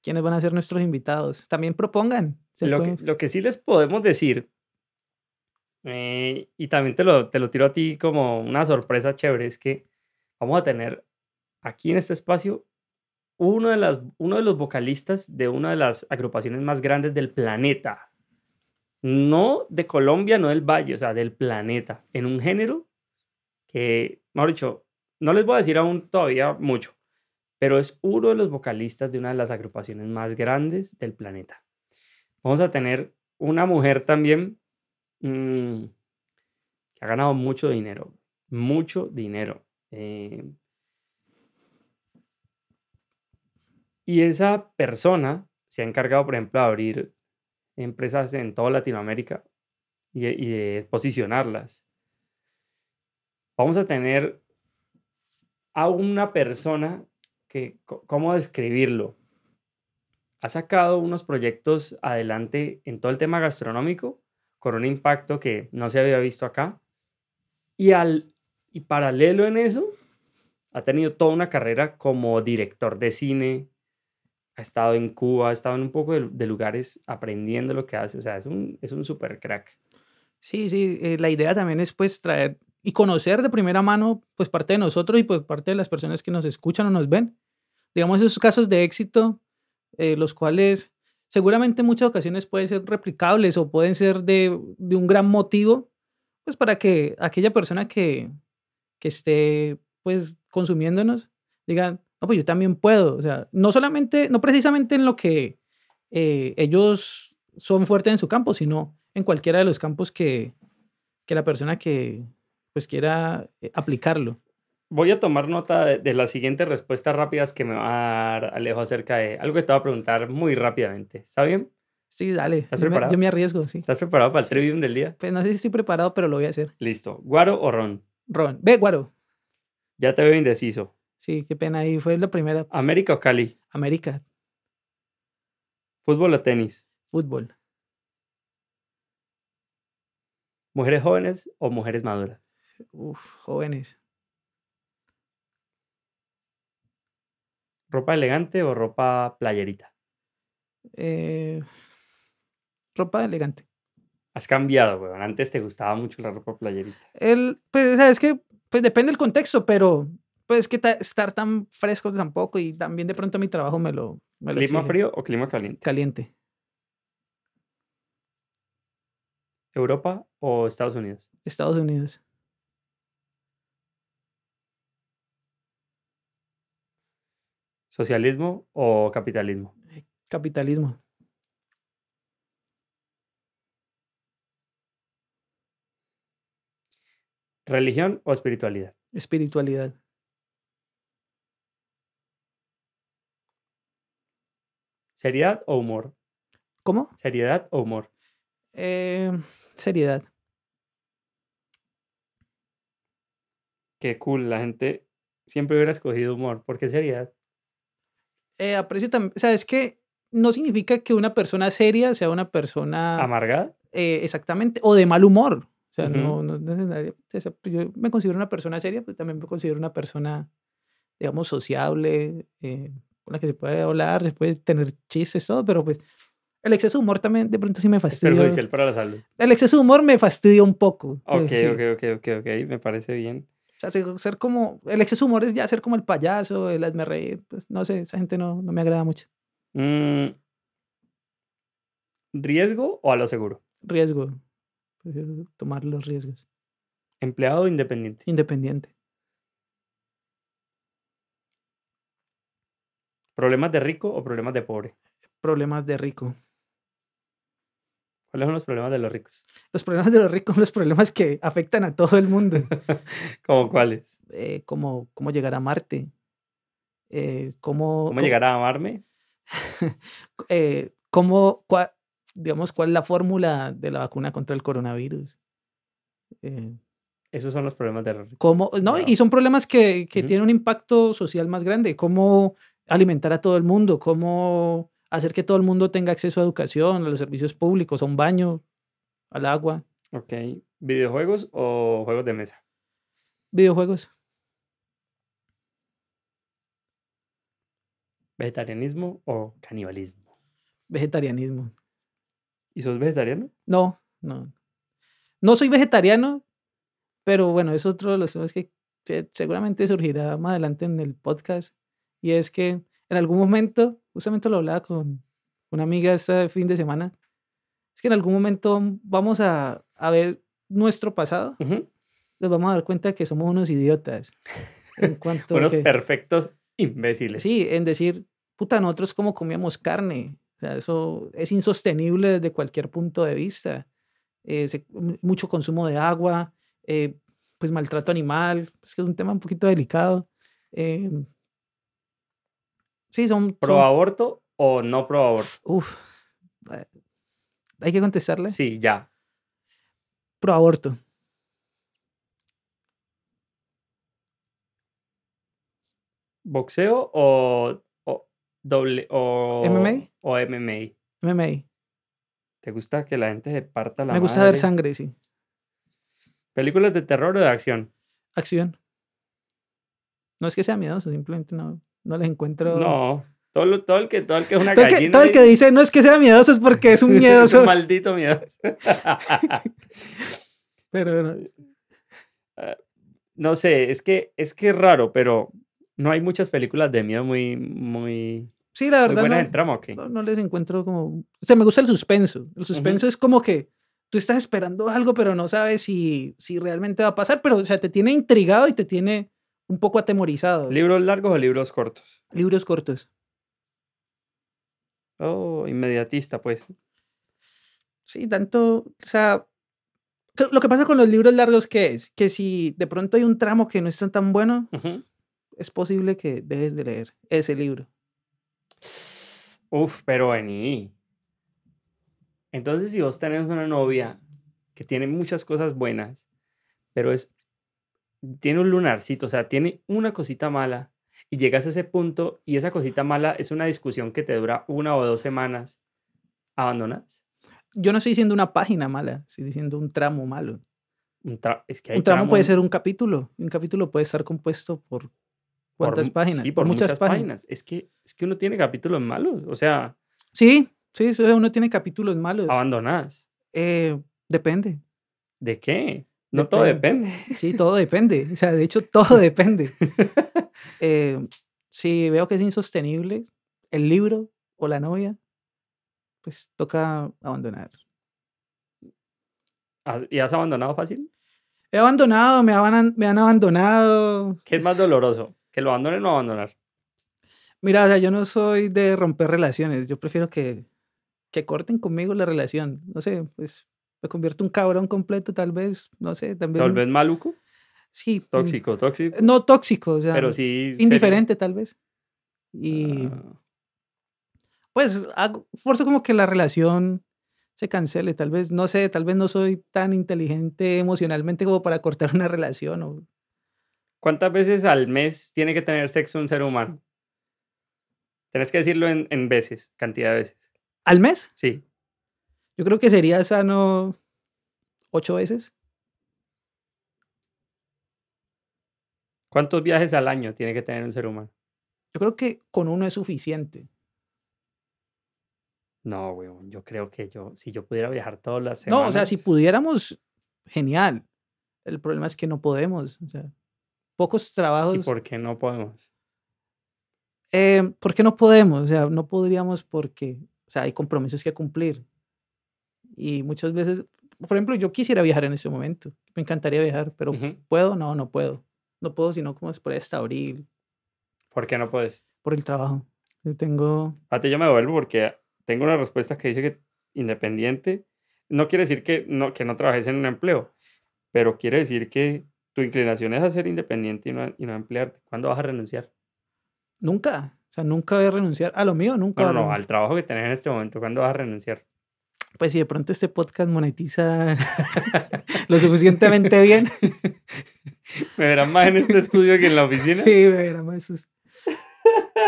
quiénes van a ser nuestros invitados. También propongan. Lo, que, lo que sí les podemos decir eh, y también te lo, te lo tiro a ti como una sorpresa chévere, es que vamos a tener aquí en este espacio uno de, las, uno de los vocalistas de una de las agrupaciones más grandes del planeta. No de Colombia, no del Valle, o sea, del planeta. En un género que, mejor dicho, no les voy a decir aún todavía mucho, pero es uno de los vocalistas de una de las agrupaciones más grandes del planeta. Vamos a tener una mujer también Mm, que ha ganado mucho dinero, mucho dinero. Eh, Y esa persona se ha encargado, por ejemplo, de abrir empresas en toda Latinoamérica y, de- posicionarlas. Vamos a tener a una persona que, ¿cómo describirlo? Ha sacado unos proyectos adelante en todo el tema gastronómico con un impacto que no se había visto acá. Y, al, y paralelo en eso, ha tenido toda una carrera como director de cine, ha estado en Cuba, ha estado en un poco de, de lugares aprendiendo lo que hace. O sea, es un, es un super crack. Sí, sí, eh, la idea también es pues traer y conocer de primera mano pues parte de nosotros y pues parte de las personas que nos escuchan o nos ven. Digamos esos casos de éxito, eh, los cuales seguramente en muchas ocasiones pueden ser replicables o pueden ser de, de un gran motivo pues para que aquella persona que, que esté pues consumiéndonos diga, no, pues yo también puedo. O sea, no solamente, no precisamente en lo que eh, ellos son fuertes en su campo, sino en cualquiera de los campos que, que la persona que pues quiera eh, aplicarlo. Voy a tomar nota de, de las siguientes respuestas rápidas que me va a dar Alejo acerca de algo que te voy a preguntar muy rápidamente. ¿Está bien? Sí, dale. ¿Estás yo, me, preparado? yo me arriesgo, sí. ¿Estás preparado para el trivium del día? Pues no sé si estoy preparado, pero lo voy a hacer. Listo. ¿Guaro o ron? Ron. Ve, Guaro. Ya te veo indeciso. Sí, qué pena. Ahí fue la primera. pues, ¿América o Cali? América. ¿Fútbol o tenis? Fútbol. ¿Mujeres jóvenes o mujeres maduras? Uf, jóvenes. ¿Ropa elegante o ropa playerita? Eh, ropa elegante. Has cambiado, weón. Antes te gustaba mucho la ropa playerita. El, pues, o sea, es que pues depende del contexto, pero pues que ta- estar tan fresco tampoco y también de pronto mi trabajo me lo, me lo ¿Clima exige. frío o clima caliente? Caliente. ¿Europa o Estados Unidos? Estados Unidos. ¿Socialismo o capitalismo? Capitalismo. ¿Religión o espiritualidad? Espiritualidad. ¿Seriedad o humor? ¿Cómo? ¿Seriedad o humor? Eh, seriedad. Qué cool, la gente siempre hubiera escogido humor. ¿Por qué seriedad? Eh, aprecio también. O sea, es que no significa que una persona seria sea una persona. ¿Amargada? eh, exactamente. O de mal humor. O sea, no, no necesariamente, o sea, pues, yo me considero una persona seria, pero también me considero una persona, digamos, sociable, eh, con la que se puede hablar, se puede tener chistes, todo, pero pues el exceso de humor también de pronto sí me Es fastidia. perjudicial para la salud. El exceso de humor me fastidia un poco. Ok, sí. ok, ok, ok, ok. Me parece bien. O sea, ser, ser como, el exceso de humor es ya ser como el payaso, el hazme reír, pues no sé, esa gente no, no me agrada mucho. Mm, ¿Riesgo o a lo seguro? Riesgo, prefiero tomar los riesgos. ¿Empleado o independiente? Independiente. ¿Problemas de rico o problemas de pobre? Problemas de rico. ¿Cuáles son los problemas de los ricos? Los problemas de los ricos son los problemas que afectan a todo el mundo. ¿Cómo cuáles? eh, cómo, cómo llegar a Marte, eh, cómo, ¿Cómo llegar a amarme? eh, cómo, cua- digamos, cuál es la fórmula de la vacuna contra el coronavirus. Esos son los problemas de los ricos. cómo, no, y son problemas que, que tienen un impacto social más grande, cómo alimentar a todo el mundo, cómo hacer que todo el mundo tenga acceso a educación, a los servicios públicos, a un baño, al agua, Ok. ¿Videojuegos o juegos de mesa? videojuegos, ¿Vegetarianismo o canibalismo? vegetarianismo. ¿Y sos vegetariano? No, no. No soy vegetariano, pero bueno, es otro de los temas que se- seguramente surgirá más adelante en el podcast. Y es que en algún momento, justamente lo hablaba con una amiga este fin de semana, es que en algún momento vamos a, a ver nuestro pasado, Ujú. nos vamos a dar cuenta que somos unos idiotas. En cuanto Unos que- perfectos imbéciles. Sí, en decir, puta, nosotros cómo comíamos carne. O sea, eso es insostenible desde cualquier punto de vista. Eh, se- mu- mucho consumo de agua, eh, pues maltrato animal, es que es un tema un poquito delicado. Eh, Sí, son... ¿Pro son aborto o no pro aborto? uf, eh, hay que contestarle. Sí, ya. Pro aborto. ¿Boxeo o, o doble o MMA? o MMA? MMA. ¿Te gusta que la gente se parta la Me gusta ver madre? sangre, sí. ¿Películas de terror o de acción? Acción. No es que sea miedoso, simplemente no, no les encuentro... No. Todo, lo- todo el que todo el que es una Todo que, gallina todo el que dice no es que sea miedoso es porque es un es miedoso. un maldito miedoso. pero no, no sé, es que es que es raro, pero no hay muchas películas de miedo muy muy, sí, la verdad buenas no, en trama, ¿o qué? no, no les encuentro como... O sea, me gusta el suspenso. El suspenso es como que tú estás esperando algo, pero no sabes si, si realmente va a pasar, pero o sea, te tiene intrigado y te tiene un poco atemorizado. ¿Libros largos o libros cortos? Libros cortos. Oh, inmediatista, pues. Sí, tanto, o sea, lo que pasa con los libros largos que es que si de pronto hay un tramo que no está tan bueno, es posible que dejes de leer ese libro. Uf, pero vení. Entonces, si vos tenés una novia que tiene muchas cosas buenas, pero es tiene un lunarcito, o sea, tiene una cosita mala y llegas a ese punto y esa cosita mala es una discusión que te dura una o dos semanas, ¿abandonas? Yo no estoy diciendo una página mala, estoy diciendo un tramo malo. Un tra- es que hay Un tramo puede ser un capítulo. Un capítulo puede estar compuesto por cuántas páginas. Sí, por, muchas, páginas. Es que, es que uno tiene capítulos malos, o sea, Sí, sí, sí, uno tiene capítulos malos. abandonas. Eh, depende. ¿De qué? No todo Depende. Sí, todo depende. O sea, de hecho, todo depende. Eh, si veo que es insostenible el libro o la novia, pues toca abandonar. ¿Has- ¿Y has abandonado fácil? He abandonado, me, aban- me han abandonado. ¿Qué es más doloroso? ¿Que lo abandonen o abandonar? Mira, o sea, yo no soy de romper relaciones. Yo prefiero que, que corten conmigo la relación. No sé, pues me convierto en un cabrón completo, tal vez. No sé, ¿Te también. vuelves maluco? Sí. mm, Tóxico, tóxico. No tóxico, o sea, Pero sí. serio. indiferente, tal vez. Y Ah, pues hago, forzo como que la relación se cancele. Tal vez, no sé, tal vez no soy tan inteligente emocionalmente como para cortar una relación. O, ¿Cuántas veces al mes tiene que tener sexo un ser humano? Tienes que decirlo en, en veces, cantidad de veces. ¿Al mes? Sí. Yo creo que sería sano ocho veces. ¿Cuántos viajes al año tiene que tener un ser humano? Yo creo que con uno es suficiente. No, weón, yo creo que yo, si yo pudiera viajar todas las semanas. No, o sea, si pudiéramos, genial. El problema es que no podemos. O sea, pocos ¿Y trabajos. por qué no podemos? Eh, ¿Por qué no podemos? O sea, no podríamos porque, o sea, hay compromisos que cumplir. Y muchas veces, por ejemplo, yo quisiera viajar en este momento. Me encantaría viajar, pero Ujú. ¿puedo? No, no puedo. No puedo, sino como es por esta abril, ¿Por qué no puedes? por el trabajo. Yo tengo... A ti yo me devuelvo porque tengo una respuesta que dice que independiente no quiere decir que no, que no trabajes en un empleo, pero quiere decir que tu inclinación es a ser independiente y no, y no a emplearte. ¿Cuándo vas a renunciar? Nunca. O sea, nunca voy a renunciar. A lo mío, nunca. No, voy a no, no, renunciar. al trabajo que tenés en este momento, ¿cuándo vas a renunciar? Pues si de pronto este podcast monetiza lo suficientemente bien. ¿Me verán más en este estudio que en la oficina? Sí, era más. eso es-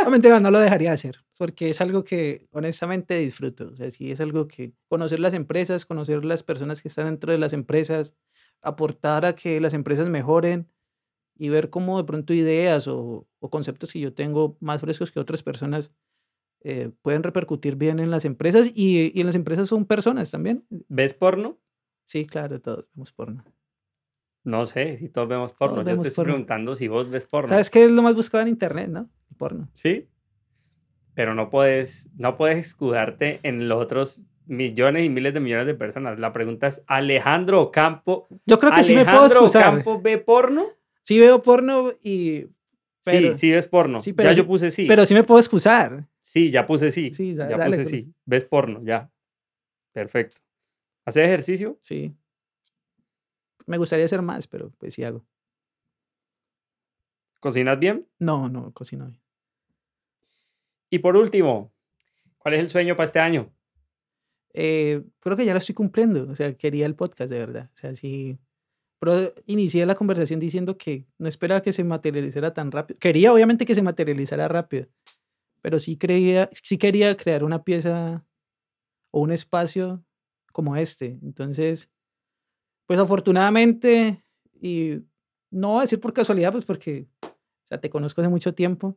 No, mentira, no lo dejaría de hacer, porque es algo que honestamente disfruto. O sea, sí, es algo que conocer las empresas, conocer las personas que están dentro de las empresas, aportar a que las empresas mejoren y ver cómo de pronto ideas o, o conceptos que yo tengo más frescos que otras personas eh, pueden repercutir bien en las empresas y, y en las empresas son personas también. ¿Ves porno? Sí, claro, todos vemos porno. No sé si todos vemos porno. Yo vemos te estoy porno. preguntando si vos ves porno. ¿Sabes qué es lo más buscado en internet, no? El porno. Sí. Pero no puedes, no puedes escudarte en los otros millones y miles de millones de personas. La pregunta es, ¿Alejandro Ocampo, Yo creo que sí me puedo Alejandro excusar. Ocampo ve porno? Sí veo porno y... Pero, sí, sí ves porno. sí, pero ya yo puse sí. pero sí me puedo excusar. Sí, ya puse sí. Sí, ya dale, puse sí. Ves porno, ya. Perfecto. ¿Haces ejercicio? Sí. Me gustaría hacer más, pero pues sí hago. ¿Cocinas bien? No, no, cocino bien. Y por último, ¿cuál es el sueño para este año? Eh, creo que ya lo estoy cumpliendo. O sea, quería el podcast, de verdad. O sea, sí. Pero inicié la conversación diciendo que no esperaba que se materializara tan rápido. Quería, obviamente, que se materializara rápido. Pero sí, creía, sí quería crear una pieza o un espacio como este. Entonces, pues afortunadamente, y no voy a decir por casualidad, pues porque o sea, te conozco hace mucho tiempo.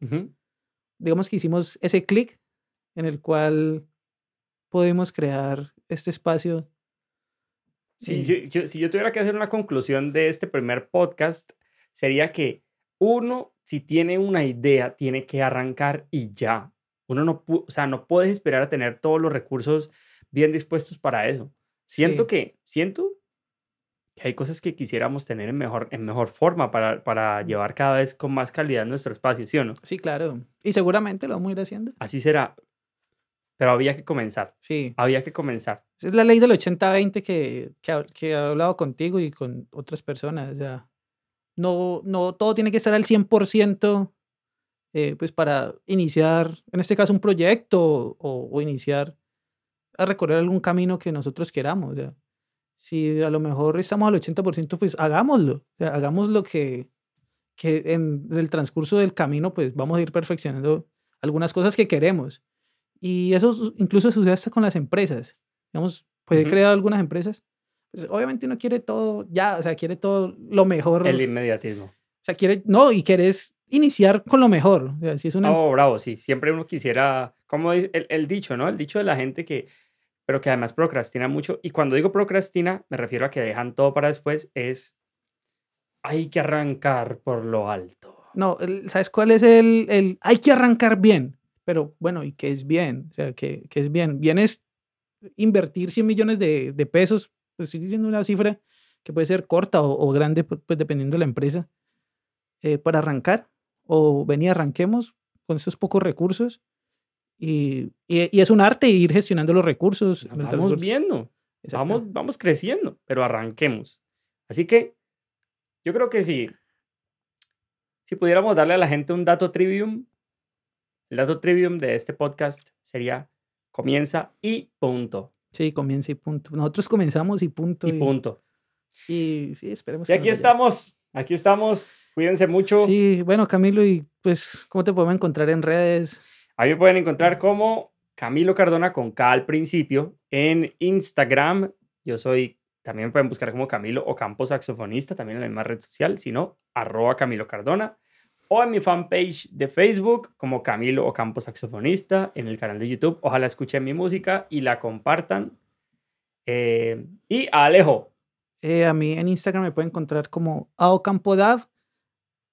Digamos que hicimos ese clic en el cual podemos crear este espacio. Si, yo, si yo tuviera que hacer una conclusión de este primer podcast, sería que uno, si tiene una idea, tiene que arrancar y ya. Uno no, o sea, no puedes esperar a tener todos los recursos bien dispuestos para eso. Siento que, siento que hay cosas que quisiéramos tener en mejor, en mejor forma para, para llevar cada vez con más calidad nuestro espacio, ¿sí o no? Sí, claro. Y seguramente lo vamos a ir haciendo. Así será. Pero había que comenzar. Sí. Había que comenzar. Es la ley del 80-20 que, que, que, he hablado contigo y con otras personas. O sea, no, no todo tiene que estar al 100% eh, pues para iniciar, en este caso, un proyecto o, o, iniciar a recorrer algún camino que nosotros queramos. O sea, si a lo mejor estamos al 80%, pues hagámoslo. O sea, hagamos lo que, que en el transcurso del camino, pues vamos a ir perfeccionando algunas cosas que queremos. Y eso incluso sucede hasta con las empresas. Digamos, pues he creado algunas empresas. Pues obviamente uno quiere todo ya, o sea, quiere todo lo mejor. El inmediatismo. O sea, quiere, no, y quieres iniciar con lo mejor. O sea, si es una... Oh, bravo, sí. Siempre uno quisiera, como el, el dicho, ¿no? El dicho de la gente que, pero que además procrastina mucho. Y cuando digo procrastina, me refiero a que dejan todo para después, es, hay que arrancar por lo alto. No, ¿sabes cuál es el, el, hay que arrancar bien? Pero bueno, ¿y qué es bien? O sea, ¿qué, qué es bien? Bien es invertir 100 millones de, de, pesos, pues estoy diciendo una cifra que puede ser corta o, o grande, pues, dependiendo de la empresa, eh, para arrancar. O venir, arranquemos con esos pocos recursos. Y, y, y, es un arte ir gestionando los recursos. Vamos viendo, vamos, vamos creciendo, pero arranquemos. Así que yo creo que si, si pudiéramos darle a la gente un dato trivium, el dato trivium de este podcast sería comienza y punto. Sí, comienza y punto. Nosotros comenzamos y punto. Y, y punto. Y sí, esperemos. Y aquí estamos, aquí estamos. Cuídense mucho. Sí, bueno, Camilo, y pues, ¿cómo te podemos encontrar en redes? A mí me pueden encontrar como Camilo Cardona con K al principio en Instagram. Yo soy, también pueden buscar como Camilo o Campo Saxofonista, también en la misma red social, sino arroba Camilo Cardona o en mi fanpage de Facebook como Camilo Ocampo Saxofonista, en el canal de YouTube. Ojalá escuchen mi música y la compartan. Eh, y a Alejo. Eh, a mí en Instagram me pueden encontrar como Aocampo Dav,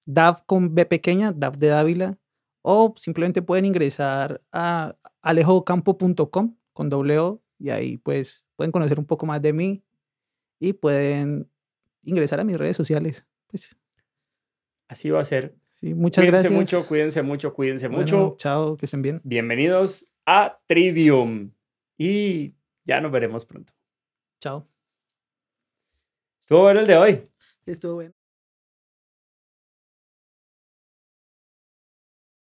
Dav con B pequeña, Dav de Dávila, o simplemente pueden ingresar a alejocampo.com con doble O y ahí pues pueden conocer un poco más de mí y pueden ingresar a mis redes sociales. Pues. Así va a ser. Sí, muchas cuídense gracias. mucho, cuídense mucho, cuídense Bueno, mucho. Chao, que estén bien. Bienvenidos a Trivium. Y ya nos veremos pronto. Chao. Estuvo bueno el de hoy. Estuvo bueno.